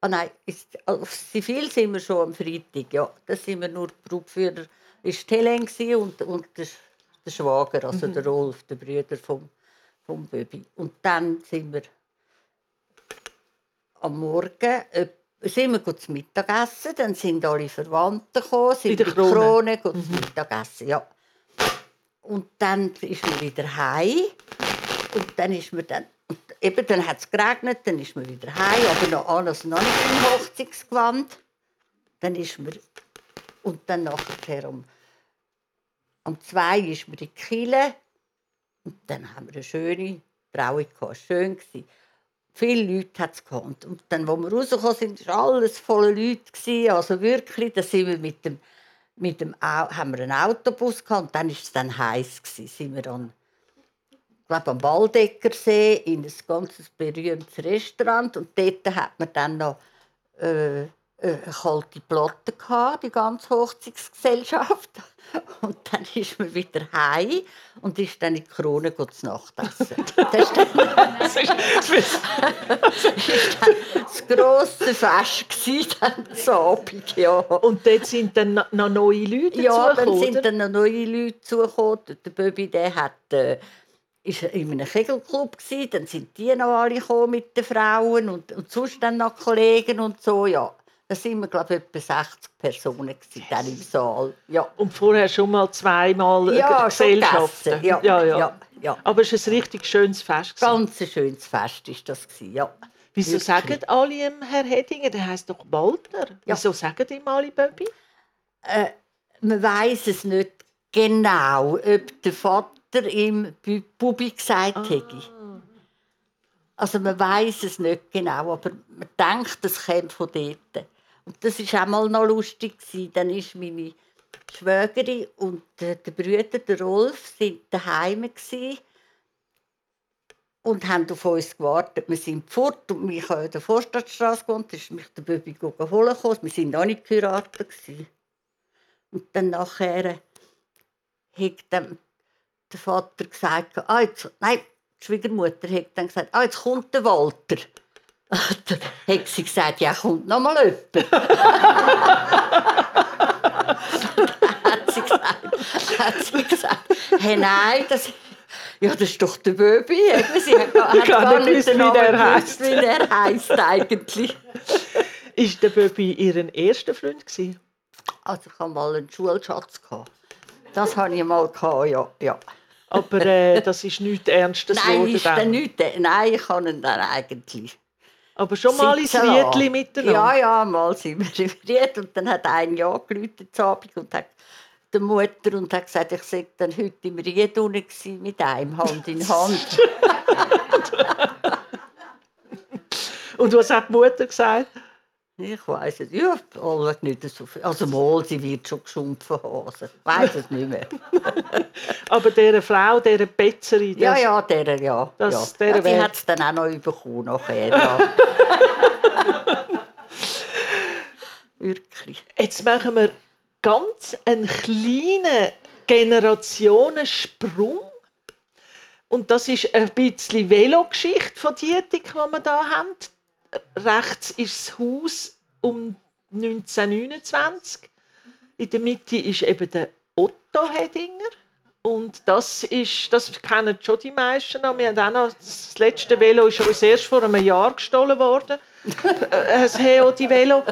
Ah nein, ist, auf Zivil sind wir schon am Freitag. Ja, da sind wir nur Brutführer ist gewesen und, und der, der Schwager, also der Rolf, der Bruder vom, vom Böbi. Und dann sind wir am Morgen äh, sind wir gut zum Mittagessen, dann sind alle Verwandte gekommen, sind der in die Krone? Krone gut zum Mittagessen, ja. Und dann ist man wieder heim und dann ist man dann und eben dann hat es geregnet, dann ist man wieder heim, aber noch alles noch nicht im Hochzeitsgewand. Dann ist man und dann nachher um um zwei ist man in die Kille und dann haben wir eine schöne Trauung gehabt, schön gsi. Viele Leute hat es gehabt. Und dann, als wir rausgekommen sind, war alles voller Leute. Gewesen. Also wirklich, da sind wir mit dem, mit dem haben wir einen Autobus gehabt. Und dann war es dann heiß. Gewesen. Sind wir dann, ich am Waldeckersee in ein ganz berühmtes Restaurant. Und dort hat man dann noch äh, eine kalte Platte gehabt, die ganze Hochzeitsgesellschaft. Und dann ist man wieder heim und ist dann in die Krone gut zu Nacht essen. Das ist dann Das ist, das war dann das grosse Fest, gewesen, dann das Abend, ja. und dort sind dann noch- neue Leute Ja, dann sind oder? dann noch neue Leute zugekommen. Der Böbi, der hat, äh, ist in einem Kegelclub gsi. Dann sind die noch alle gekommen mit den Frauen und, und sonst dann noch Kollegen und so, ja. Da sind wir, glaube ich, etwa 60 Personen dann im Saal. Ja, Und vorher schon mal zweimal äh, ja Gesellschaften. Ja, ja, ja. ja, ja. Aber es war ein richtig schönes Fest. gewesen. Ganz ein schönes Fest ist das ja. Wieso wirklich. sagen alle ihm Herr Hedinger, der heißt doch Walter? Ja. Wieso sagen ihm alle Böbi? äh, man weiß es nicht genau, ob der Vater ihm Bu- Bubi gesagt hätte. Also man weiß es nicht genau, aber man denkt, es käme von dort. Und das war auch mal noch lustig. gewesen. Dann ist meine Schwägerin und der, der Bruder, der Rolf, sind daheim und haben auf uns gewartet. Wir sind fort und ich habe in der Vorstadtstraße gewohnt, da ist mich der Böbi holen. Wir waren noch nicht geheiratet. Und dann nachher hat dann der Vater gesagt, ah, jetzt, nein, die Schwiegermutter hat dann gesagt, ah, jetzt kommt der Walter. hat sie gesagt, ja, kommt noch mal jemand. Hat sie gesagt, hat sie gesagt hey, nein, das, ja, das ist doch der Böbi. Sie hat, gar- hat gar nicht gewusst, wie der heisst. wie der heisst eigentlich. Ist der Böbi Ihren erster Freund gewesen? Also ich hatte mal einen Schulschatz. Das hatte ich mal, ja. ja. Aber äh, das ist nichts Ernstes Nein, ist dann. nein, ich kann ihn dann eigentlich. Aber schon mal ins. Liedli miteinander. Ja, ja, mal sind wir im Ried und dann hat ein Jahr geläutet Abend und hat der Mutter und hat gesagt, ich sei dann heute im Ried unten mit einem Hand in Hand. Und was hat die Mutter gesagt? Ich weiß es, ja, alle nicht so viel. Also mal, sie wird schon geschumpfen haben. Ich weiß es nicht mehr. Aber dieser Frau, dieser Betzerin, Ja, ja, der, ja. Das- ja. der ja die hat es dann auch noch bekommen nachher, ja. Wirklich. Jetzt machen wir ganz einen kleinen Generationensprung. Und das ist ein bisschen Velogeschichte von Dietik, die wir hier haben. Rechts ist das Haus um 1929. In der Mitte ist eben der Otto Hedinger. Und das ist, das kennen schon die meisten noch. Wir haben auch noch, das letzte Velo ist uns erst vor einem Jahr gestohlen worden. Äh, das Heodi Velo.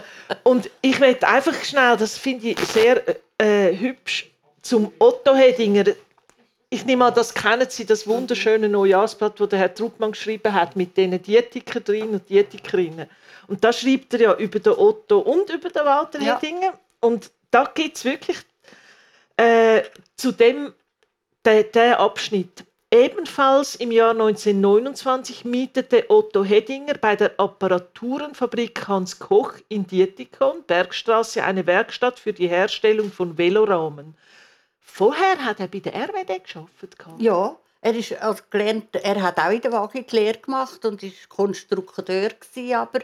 Und ich möchte einfach schnell, das finde ich sehr äh, hübsch, zum Otto Hedinger. Ich nehme an, das kennen Sie, das wunderschöne Neujahrsblatt, das der Herr Truppmann geschrieben hat, mit diesen Dietikern drin und Dietikerinnen. Und da schreibt er ja über den Otto und über den Walter Ja. Hedinger. Und da gibt es wirklich äh, zu dem der, der Abschnitt. Ebenfalls im Jahr 1929 mietete Otto Hedinger bei der Apparaturenfabrik Hans Koch in Dietikon, Bergstraße, eine Werkstatt für die Herstellung von Velorahmen. Vorher hat er bei der RWD gearbeitet. Ja, er, ist als gelernt, er hat auch in der Waage die Lehre gemacht und ist Konstrukteur gewesen, aber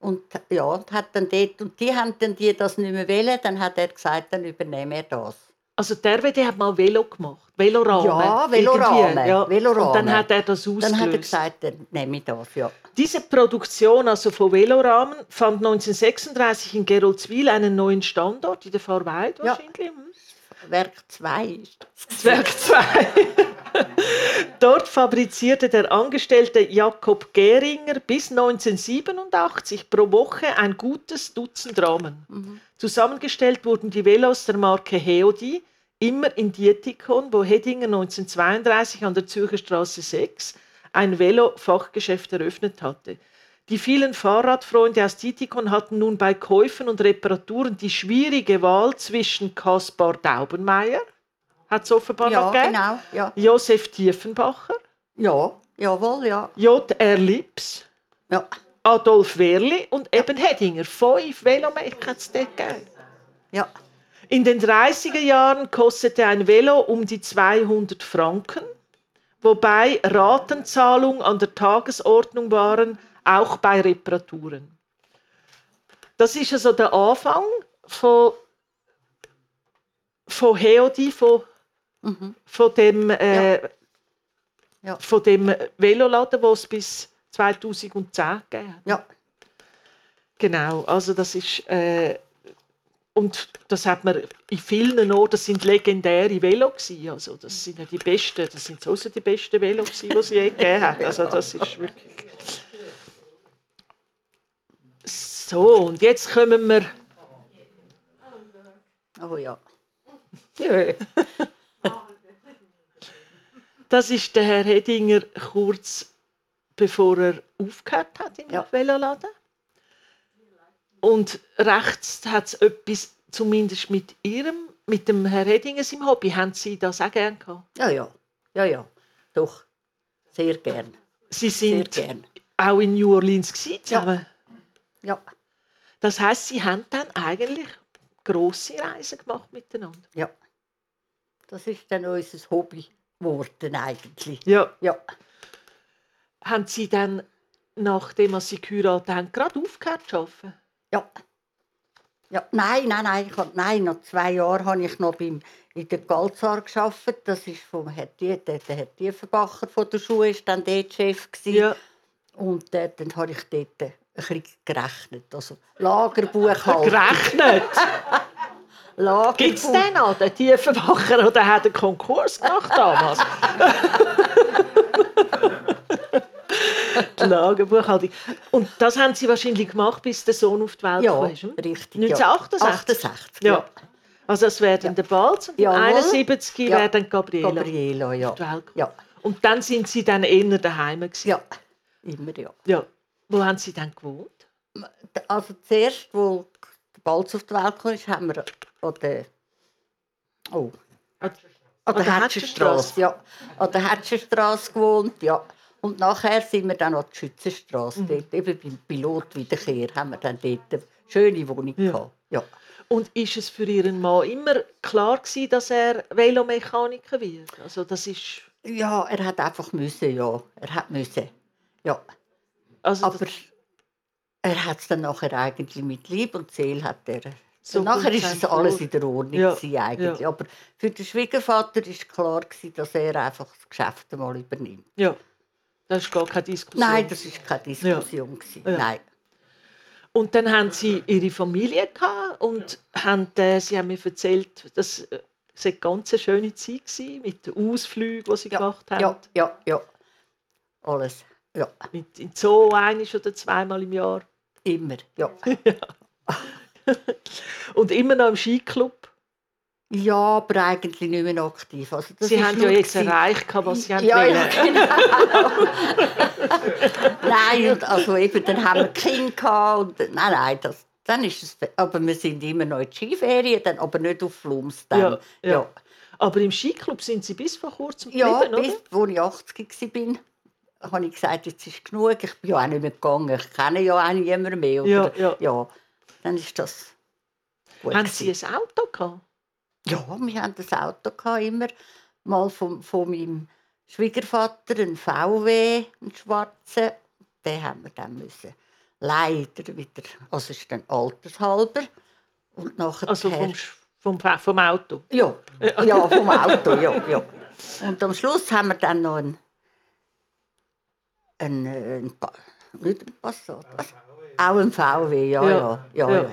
und ja, hat dann dort, und die haben dann die das nicht mehr wollen, dann hat er gesagt, dann übernehme er das. Also die RWD hat mal Velo gemacht, Velorahmen. Ja, Velorahmen, Ja. Velorahmen. Und dann hat er das ausgelöst. Dann hat er gesagt, dann nehme ich das, ja. Diese Produktion also von Velorahmen fand 1936 in Geroldswil einen neuen Standort, in der Fahrweid Ja. wahrscheinlich. hm? Werk 2 ist das. Werk 2. Dort fabrizierte der Angestellte Jakob Geringer bis 1987 pro Woche ein gutes Dutzend Rahmen. Zusammengestellt wurden die Velos der Marke Heodi, immer in Dietikon, wo Hedinger 1932 an der Zürcher Straße 6 ein Velo-Fachgeschäft eröffnet hatte. Die vielen Fahrradfreunde aus Dietikon hatten nun bei Käufen und Reparaturen die schwierige Wahl zwischen Kaspar Daubenmeier, hat es offenbar Ja, noch gegeben, genau. Ja, Josef Tiefenbacher, ja jawohl, ja. J.R. Lips, ja. Adolf Wehrli und eben Hedinger. Fünf Velomaker hat es dort gegeben. ja. In den 30er Jahren kostete ein Velo um die 200 Franken, wobei Ratenzahlung an der Tagesordnung waren, auch bei Reparaturen. Das ist also der Anfang von, von Heodi, von, von dem, äh, Ja. von dem Veloladen, den es bis 2010 gegeben hat. ja. Genau, also das ist äh, und das hat man in vielen Orten, das sind legendäre Velo gewesen, also das sind ja die besten, das sind sowieso die besten Velo gewesen, die es je gegeben hat, also das ist wirklich so und jetzt kommen wir Oh ja. das ist der Herr Hedinger kurz bevor er aufgehört hat im Ja. Veloladen und rechts hat es etwas zumindest mit ihrem mit dem Herr Hedinger im Hobby haben Sie das auch gerne gehabt? Ja, ja. Ja, ja. Doch. Sehr gern. Sie Sehr sind gern. auch in New Orleans gewesen, zusammen. Ja. Das heißt, Sie haben dann eigentlich große Reisen gemacht miteinander. Ja. Das ist dann unser Hobby geworden eigentlich. Ja. Ja. Haben Sie dann, nachdem Sie geheiratet haben, gerade aufgehört zu arbeiten? Ja. Ja, nein, nein, nein, ich hab, nein, nach zwei Jahren habe ich noch beim, in der Galzar gearbeitet. Das ist vom Herr, der, der Herr Tiefenbacher von der Schule, ist dann dort Chef gewesen. Und äh, dann habe ich dort ein bisschen gerechnet. Also Lagerbuchhaltung. Gerechnet? Lagerbuch Gibt es den noch, den Tiefenbacher, oder hat er Konkurs gemacht damals? die Lagerbuchhaltung. Und das haben Sie wahrscheinlich gemacht, bis der Sohn auf die Welt Ja, kam. hm? richtig. 1968? Ja. 68, Ja. ja. Also es wäre dann der Balz und Jawohl. 71 Ja. wäre dann Gabriela. Gabriela, ja. auf die Welt gekommen. Ja, Und dann sind Sie dann eher daheim gewesen. ja. Immer, ja. ja. Wo haben Sie dann gewohnt? Also zuerst, wo der Balz auf die Welt kam, ist, haben wir an der, oh, an der der Hetschenstrasse, ja. An der Hetschenstrasse gewohnt, ja. Und nachher sind wir dann an die Schützenstrasse. Mhm. Dort, eben beim Pilot Wiederkehr haben wir dann dort eine schöne Wohnung Ja. gehabt. Ja. Und ist es für Ihren Mann immer klar gewesen, dass er Velomechaniker wird? Also das ist... ja, er hat einfach müssen, ja. Er hat müssen, ja. Also Aber er hat es dann nachher eigentlich mit Lieb und Seele hat er. So nachher ist es alles in der Ordnung Ja, eigentlich. ja. Aber für den Schwiegervater ist klar gewesen, dass er einfach das Geschäft einmal übernimmt. ja, das ist gar keine Diskussion. Nein, das ist keine Diskussion gewesen. Ja. Nein. Und dann haben Sie Ihre Familie gehabt und haben, äh, Sie haben mir erzählt, dass äh, es eine ganz schöne Zeit war mit den Ausflügen, die Sie Ja, gemacht haben. ja, ja, ja. Alles. Ja, Mit in den Zoo ein oder zweimal im Jahr. immer. Ja. Und immer noch im Skiclub. ja, aber eigentlich nicht mehr aktiv. Also Sie haben ja jetzt gewesen- erreicht, was Sie haben Ja, ja, genau. nein, also eben, dann haben wir Kinder gehabt und nein, nein, das, dann ist es, aber wir sind immer noch in Skiferien, dann, aber nicht auf Flums dann. Ja, ja. ja. Aber im Skiclub sind Sie bis vor kurzem Ja, geblieben, bis oder? als ich 80 war, habe ich gesagt, jetzt ist genug. Ich bin ja auch nicht mehr gegangen. Ich kenne ja auch niemanden mehr. Oder? Ja, ja. ja, dann ist das gut. Haben. Sie ein Auto gehabt? Ja, wir hatten das Auto gehabt, immer. Mal von, von meinem Schwiegervater, ein VW, einen schwarzen. Den haben wir dann müssen leider wieder, also ist dann altershalber. Und nachher Also vom, vom, vom Auto? ja, ja, vom Auto, ja, ja. Und am Schluss haben wir dann noch einen, einen Pa- nicht einen Passat, was? Auch ein VW, ja, Ja, ja, ja, ja. ja.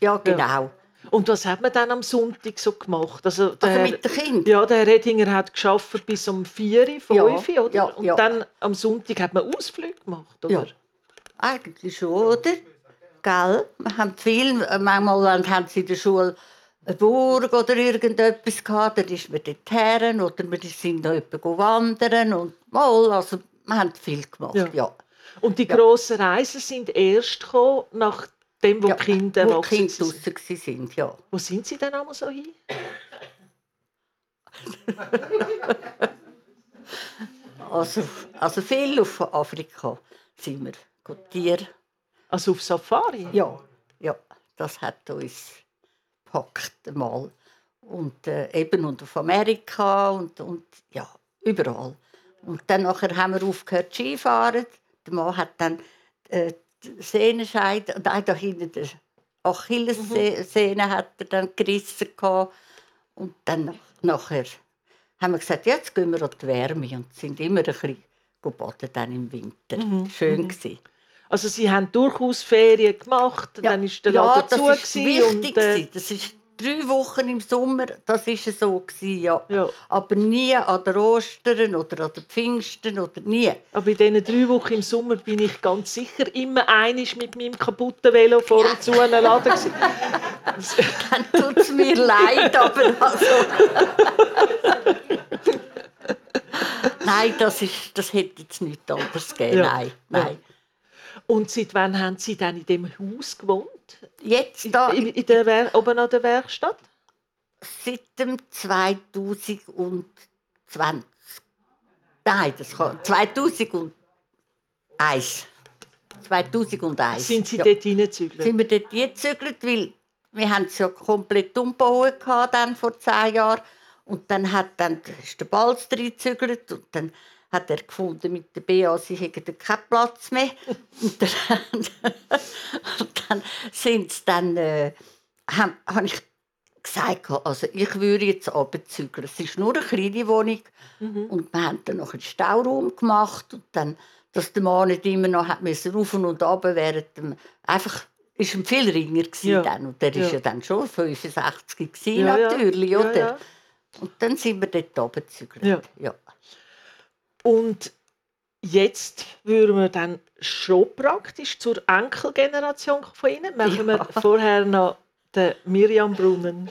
Ja, genau. Und was hat man dann am Sonntag so gemacht? Also, der, Also mit den Kindern? ja, der Herr Redinger hat geschafft bis um 4, 5, Ja, oder? ja, Und ja. dann am Sonntag hat man Ausflüge gemacht, oder? Ja. Eigentlich schon, oder? Gell? Wir haben viel, manchmal haben sie in der Schule eine Burg oder irgendetwas gehabt, dann ist man dort her oder wir sind noch jemanden wandern und mal, also wir haben viel gemacht, Ja. ja. Und die grossen Reisen sind erst gekommen, nachdem wo ja. die Kinder Wo die Kinder gsi sind, ja. Wo sind sie denn einmal so hin? Also, also viel auf Afrika sind wir. Gut, Tier. Also auf Safari? Ja, ja, das hat uns gepackt einmal. Und äh, eben und auf Amerika und, und ja, überall. Und dann nachher haben wir aufgehört Skifahren. Der Mann hat dann äh, die Sehnenscheide, nein, da hinten die Achillessehne hat er dann gerissen gehabt. Und dann nach, nachher haben wir gesagt, jetzt gehen wir an die Wärme und sind immer ein bisschen baden dann im Winter. Schön gewesen. Also sie haben durchaus Ferien gemacht, dann ist der Laden zu das ist gewesen wichtig. und äh, gewesen. das ist drei Wochen im Sommer, das ist so gewesen, ja. Ja. Aber nie an der Ostern oder an der Pfingsten oder nie. aber in diesen drei Wochen im Sommer bin ich ganz sicher immer einig mit meinem kaputten Velo vor und zu einem Laden gewesen. Dann tut es mir leid, aber also. Nein, das, ist, das hätte jetzt nichts anderes gegeben. Ja. Nein, nein. Und seit wann haben Sie dann in dem Haus gewohnt? Jetzt da, In, in der Wer oben an der Werkstatt? seit dem 2020. Nein, das kann 2001. 2001. Sind Sie ja. dort hineingezügelt? sind wir dort gezügelt, weil wir haben es ja komplett umgebaut dann vor zehn Jahren. Und dann hat dann ist der Balz reingezügelt und dann hat er gefunden mit der BA, sie hätten keinen Platz mehr. und dann, und dann sind sie dann, äh, haben, habe ich gesagt, also ich würde jetzt runterzügeln. Es ist nur eine kleine Wohnung und wir haben dann noch einen Stauraum gemacht und dann, dass der Mann nicht immer noch hat müssen rauf und runter während dem, einfach ist ein viel ringer Ja. dann und der ist Ja. ja dann schon 65 gewesen, Ja, natürlich, Ja, oder? Und dann sind wir dort runtergezügelt. Ja. Ja. Und jetzt würden wir dann schon praktisch zur Enkelgeneration von Ihnen. Machen wir vorher noch den Miriam Brunnen.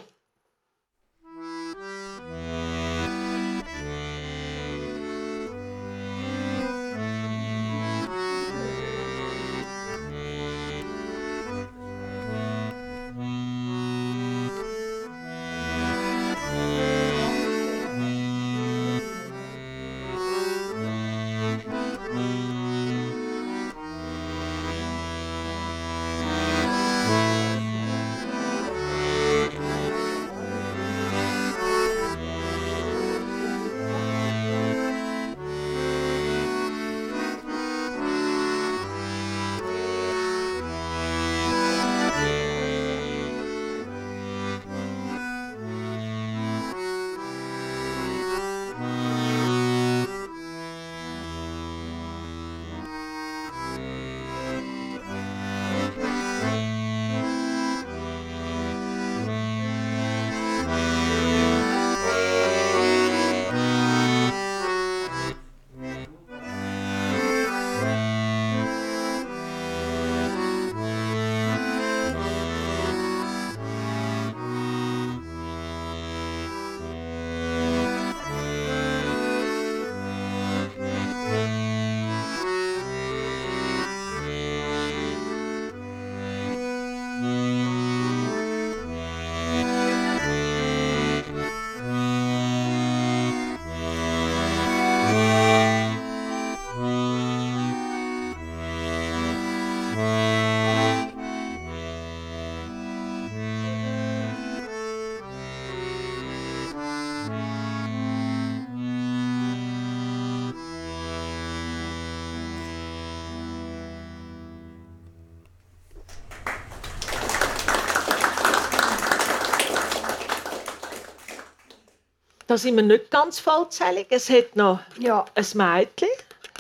Da sind wir nicht ganz vollzählig. Es hat noch Ja. ein Mädchen.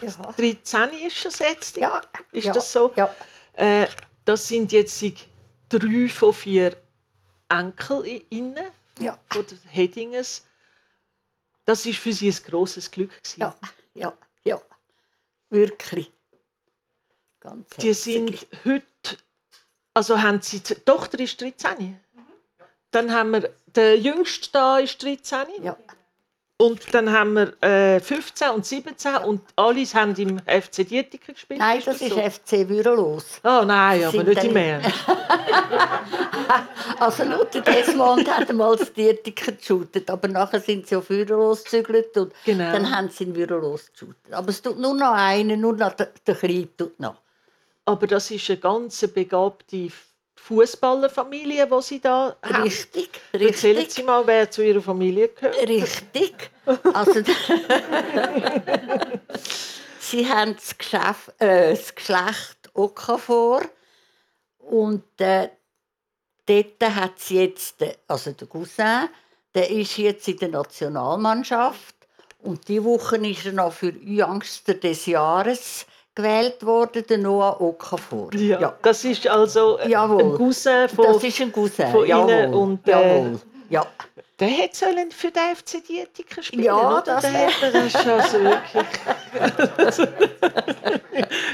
Ja. 13 ist es jetzt. Ja. Ist ja. das so? Ja. Äh, das sind jetzt drei von vier Enkel i- inne Ja, von den Hedingers. Das ist für sie ein grosses Glück. Gewesen. ja, ja, ja. Wirklich. Ganz Die sind heute, also haben sie, die Tochter ist 13. Dann haben wir, der Jüngste da ist 13. Ja, Und dann haben wir äh, 15 und 17 und alle haben im FC Dietiken gespielt. nein, das ist so? FC Bürolos. Oh nein, aber nicht im Ernst. Also Luther Desmond hat einmal das Dietiker geshootet, aber nachher sind sie auf Bürolos gezügelt und Genau. dann haben sie in Bürolos geshootet. Aber es tut nur noch einen, nur noch der, der Kleine tut noch. Aber das ist eine ganz begabte Fußballerfamilie, die sie da haben. Richtig, Erzählen richtig. Sie mal, wer zu Ihrer Familie gehört. Richtig. Also, sie haben das, Geschäft, äh, das Geschlecht Okafor und äh, dort hat sie jetzt, also der Cousin, der ist jetzt in der Nationalmannschaft und die Woche ist er noch für Youngster des Jahres gewählt worden, der Noah Okafor. Ja. Das ist also äh, Jawohl. ein Cousin von... Das ist ein Cousin, von jawohl. Ihnen und, äh, jawohl. Ja. Der hätte sollen für den FC Dietiken spielen Ja, oder? das hätte- das ist also wirklich...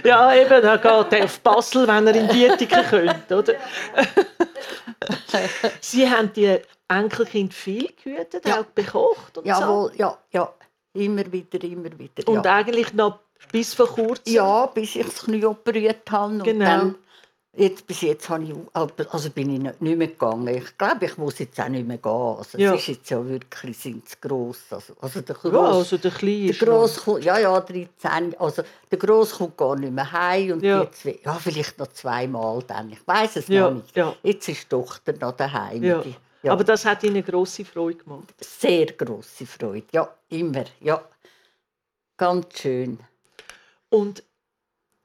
ja, eben, er geht auf Basel, wenn er in Dietiken könnte, oder? Sie haben die Enkelkind viel gehütet, Ja. auch bekocht und Jawohl, ja, ja. Immer wieder, immer wieder. so. Und ja. eigentlich noch bis vor kurzem. Ja, bis ich das Knie operiert habe. Genau. dann, jetzt, bis jetzt habe ich, also bin ich nicht nicht mehr gegangen. Ich glaube, ich muss jetzt auch nicht mehr gehen. Also, Ja. Es ist jetzt ja wirklich, sind sie gross. Also, also der Ja, Gross, also der Kleine der Gross kommt, ja, ja, 13. Also der Gross kommt gar nicht mehr heim. Und Ja. jetzt, ja, vielleicht noch zweimal dann. Ich weiß es Ja, noch nicht. ja. Jetzt ist die Tochter noch daheim. Ja. Ja. Aber das hat ihnen grosse Freude gemacht. Sehr grosse Freude. Ja, immer. Ja. Ganz schön. Und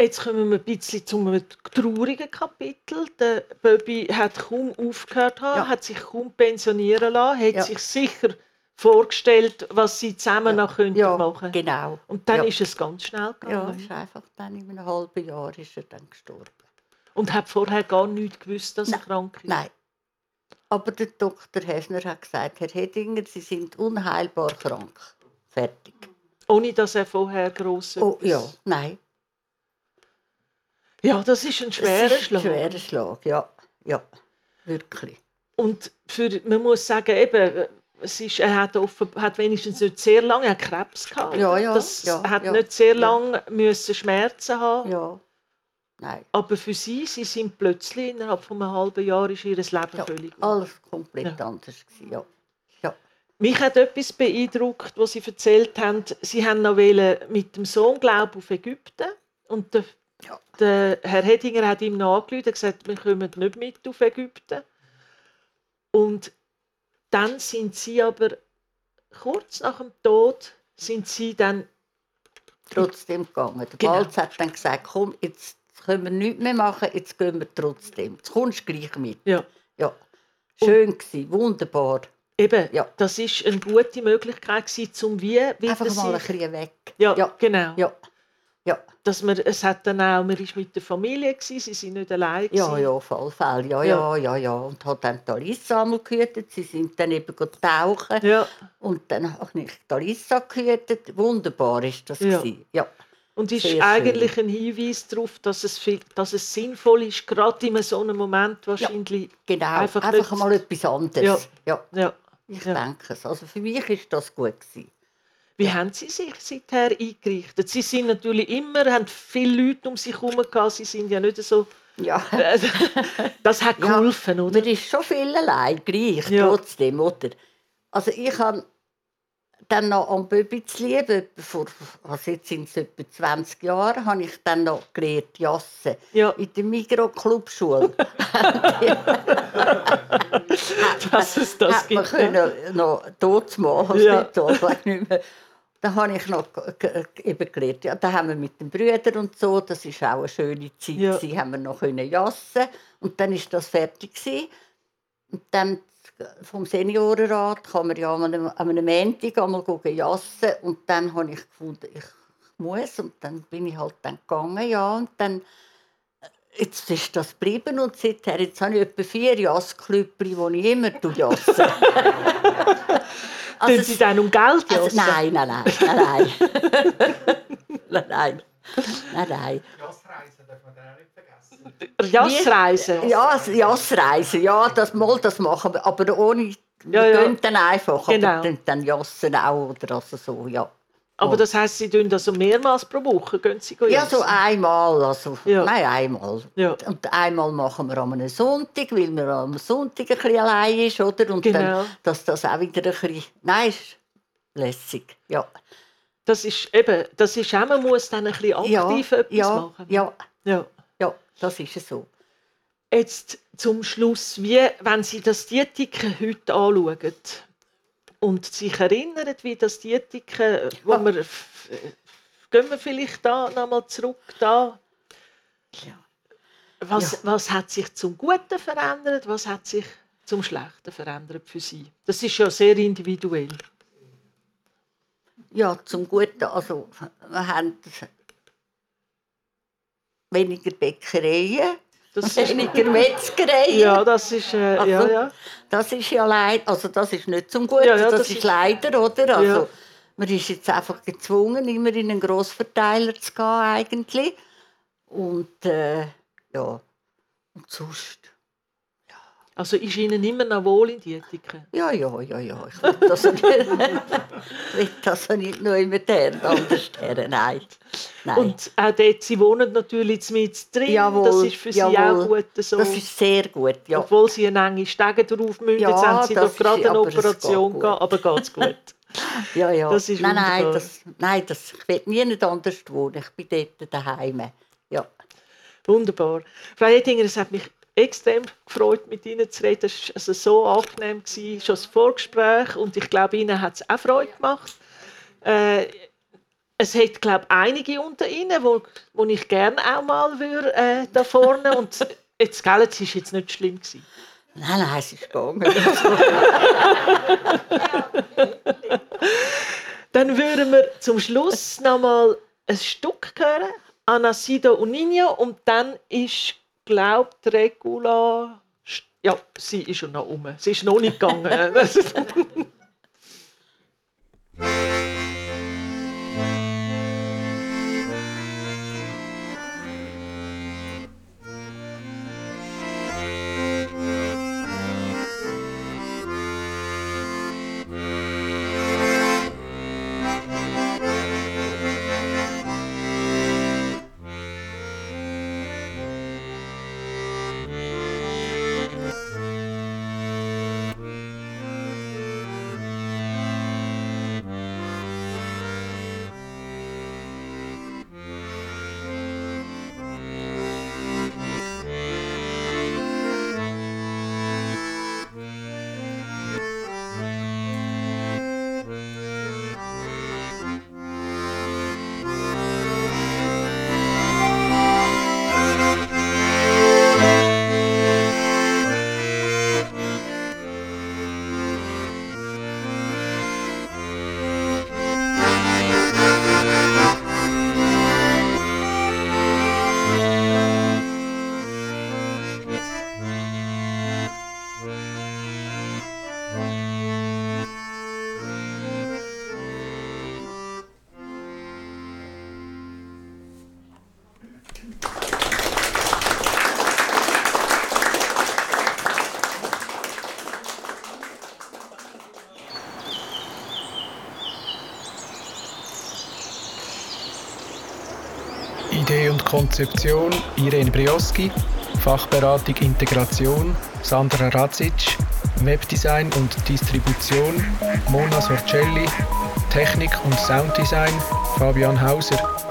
jetzt kommen wir ein bisschen zum traurigen Kapitel. Der Bobby hat kaum aufgehört, Ja. hat sich kaum pensionieren lassen, hat Ja. sich sicher vorgestellt, was sie zusammen Ja. noch könnten Ja, machen genau. Und dann Ja. ist es ganz schnell Ja, gegangen. ist einfach dann in einem halben Jahr ist er dann gestorben. Und hat vorher gar nicht gewusst, dass er Nein. krank ist. Nein. Aber der Dr. Hefner hat gesagt, Herr Hedinger, Sie sind unheilbar krank. Fertig. Ohne dass er vorher gross Oh ja, nein. Ja, das ist ein schwerer ist Schlag. Ein schwerer Schlag, ja. Ja, wirklich. Und für, man muss sagen, eben, es ist, er hat, offen, hat wenigstens nicht sehr lange er Krebs gehabt. Ja, ja, das ja, hat ja, nicht sehr ja. lange müssen Schmerzen haben. Ja. Nein. Aber für sie, sie sind plötzlich innerhalb von einem halben Jahr ist ihr Leben Ja, völlig. alles komplett anders gewesen, ja. Mich hat etwas beeindruckt, was sie erzählt haben. Sie haben noch mit dem Sohn glaub, auf Ägypten und der, Ja. der Herr Hedinger hat ihm nachgerufen und gesagt, wir kommen nicht mit auf Ägypten. Und dann sind sie aber kurz nach dem Tod sind sie dann Trotzdem gegangen. Der Genau. Balz hat dann gesagt, komm, jetzt können wir nichts mehr machen, jetzt gehen wir trotzdem. Jetzt kommst du gleich mit. ja Ja. Schön gewesen, wunderbar. Eben Ja. das ist eine gute Möglichkeit gewesen, zum wie wieder Einfach mal ein sich, bisschen weg. ja, ja. genau Ja, ja, dass man es hat dann auch man ist mit der Familie gewesen, sie sind nicht allein ja, gewesen. ja, auf alle Fälle. Ja, Ja. ja, ja, ja. Und hat dann die Alissa gehütet. Sie sind dann eben tauchen. ja. Und dann habe ich die Alissa gehütet. Wunderbar ist das. Ja. gewesen. ja. Und ist Sehr schön. eigentlich ein Hinweis darauf, dass es, viel, dass es sinnvoll ist, gerade in so einem Moment wahrscheinlich. Genau. Einfach Einfach, mal etwas anderes. Ja. Ja. Ich Ja. denke es. Also für mich ist das gut gewesen. Wie haben Sie sich seither eingerichtet? Sie sind natürlich immer, haben viele Leute um sich herum gehabt, Sie sind ja nicht so. Ja. Das hat Ja, geholfen, oder? Man ist schon viel allein, gleich, Ja. trotzdem, oder? Also ich habe dann noch am Böbi zu lieben, etwa vor, also jetzt sind es etwa 20 Jahre, habe ich dann noch gelernt, Jassen. Ja, In der Migros-Clubschule. dass es das hat man gibt. ja. können noch dort machen, Ja. nicht weiß nicht mehr. Da habe ich noch eben gelernt. Ja, da haben wir mit den Brüdern und so, das ist auch eine schöne Zeit, Ja. ja. haben wir noch können jassen und dann ist das fertig gewesen. Und dann vom Seniorenrat kann man ja an einem, an einem Montag einmal jassen und dann habe ich gefunden, ich muss und dann bin ich halt dann gegangen, ja, und dann jetzt ist das geblieben und seither jetzt habe ich etwa vier Jassklüppli, die ich immer jasse. also, Tun Sie dann um Geld also, Nein, nein, nein, nein, nein. nein, nein. Nein, nein. Jassreisen darf man auch nicht. Jassreisen? Ja, Jassreisen, ja, das, mal, das machen wir, aber ohne, wir ja, ja. dann einfach, genau. aber dann Jassen auch oder also so, ja. Aber das heisst, Sie tun das so mehrmals pro Woche? Gehen Sie ja, so einmal. Also, ja. Nein, einmal. Ja. Und einmal machen wir am Sonntag, weil man am Sonntag ein bisschen allein ist, oder? Und genau. dann, dass das auch wieder ein bisschen... Nein, ist lässig, ja. Das ist eben, das ist auch, man muss dann ein bisschen aktiv ja, etwas ja, machen. Ja, ja. Ja, das ist so. Jetzt zum Schluss, wie, wenn Sie das Dietiken heute anschauen, und sich erinnern, wie das die Ethik, wo ja. wir, gehen wir vielleicht da nochmal zurück da. Ja. Was, ja. was hat sich zum Guten verändert, was hat sich zum Schlechten verändert für Sie? Das ist ja sehr individuell. Ja, zum Guten, also wir haben weniger Bäckereien, das weniger Metzgerei. Ja, das ist, äh, also, ja, ja. Das ist ja leider, also das ist nicht zum Guten, ja, ja, das, das, ist leider, oder? Also. Man ist jetzt einfach gezwungen, immer in einen Grossverteiler zu gehen, eigentlich. Und, äh, ja, und sonst also ist Ihnen immer noch wohl in Dietiken? Ja, ja, ja, ja. Ich will das nicht, will das nicht nur immer anders her, nein. nein. Und auch dort, Sie wohnen natürlich mit drin, jawohl, das ist für Sie jawohl. auch gut so? Das ist sehr gut, ja. Obwohl Sie eine enge Stege drauf müssen, ja, jetzt haben Sie doch gerade eine Operation gehabt, aber geht's gut? ja, ja. Das ist nein, nein, das, nein das, ich will nie nicht anders wohnen, ich bin dort daheim. Ja. Wunderbar. Frau Edinger, es hat mich extrem gefreut, mit Ihnen zu reden. Es war also so angenehm, gewesen, schon das Vorgespräch. Und ich glaube, Ihnen hat es auch Freude gemacht. Äh, es hat, glaube einige unter Ihnen, wo, wo ich gerne auch mal würde, äh, da vorne. Und jetzt, gell, es war jetzt nicht schlimm. Gewesen. Nein, nein, es ist gegangen. Dann würden wir zum Schluss noch mal ein Stück hören, Anasido und Nino, und dann ist glaubt, Regula. Ja, sie ist schon noch um. Sie ist noch nicht gegangen. Konzeption Irene Brioski, Fachberatung Integration Sandra Radzic, Webdesign und Distribution Mona Sorcelli, Technik und Sounddesign Fabian Hauser.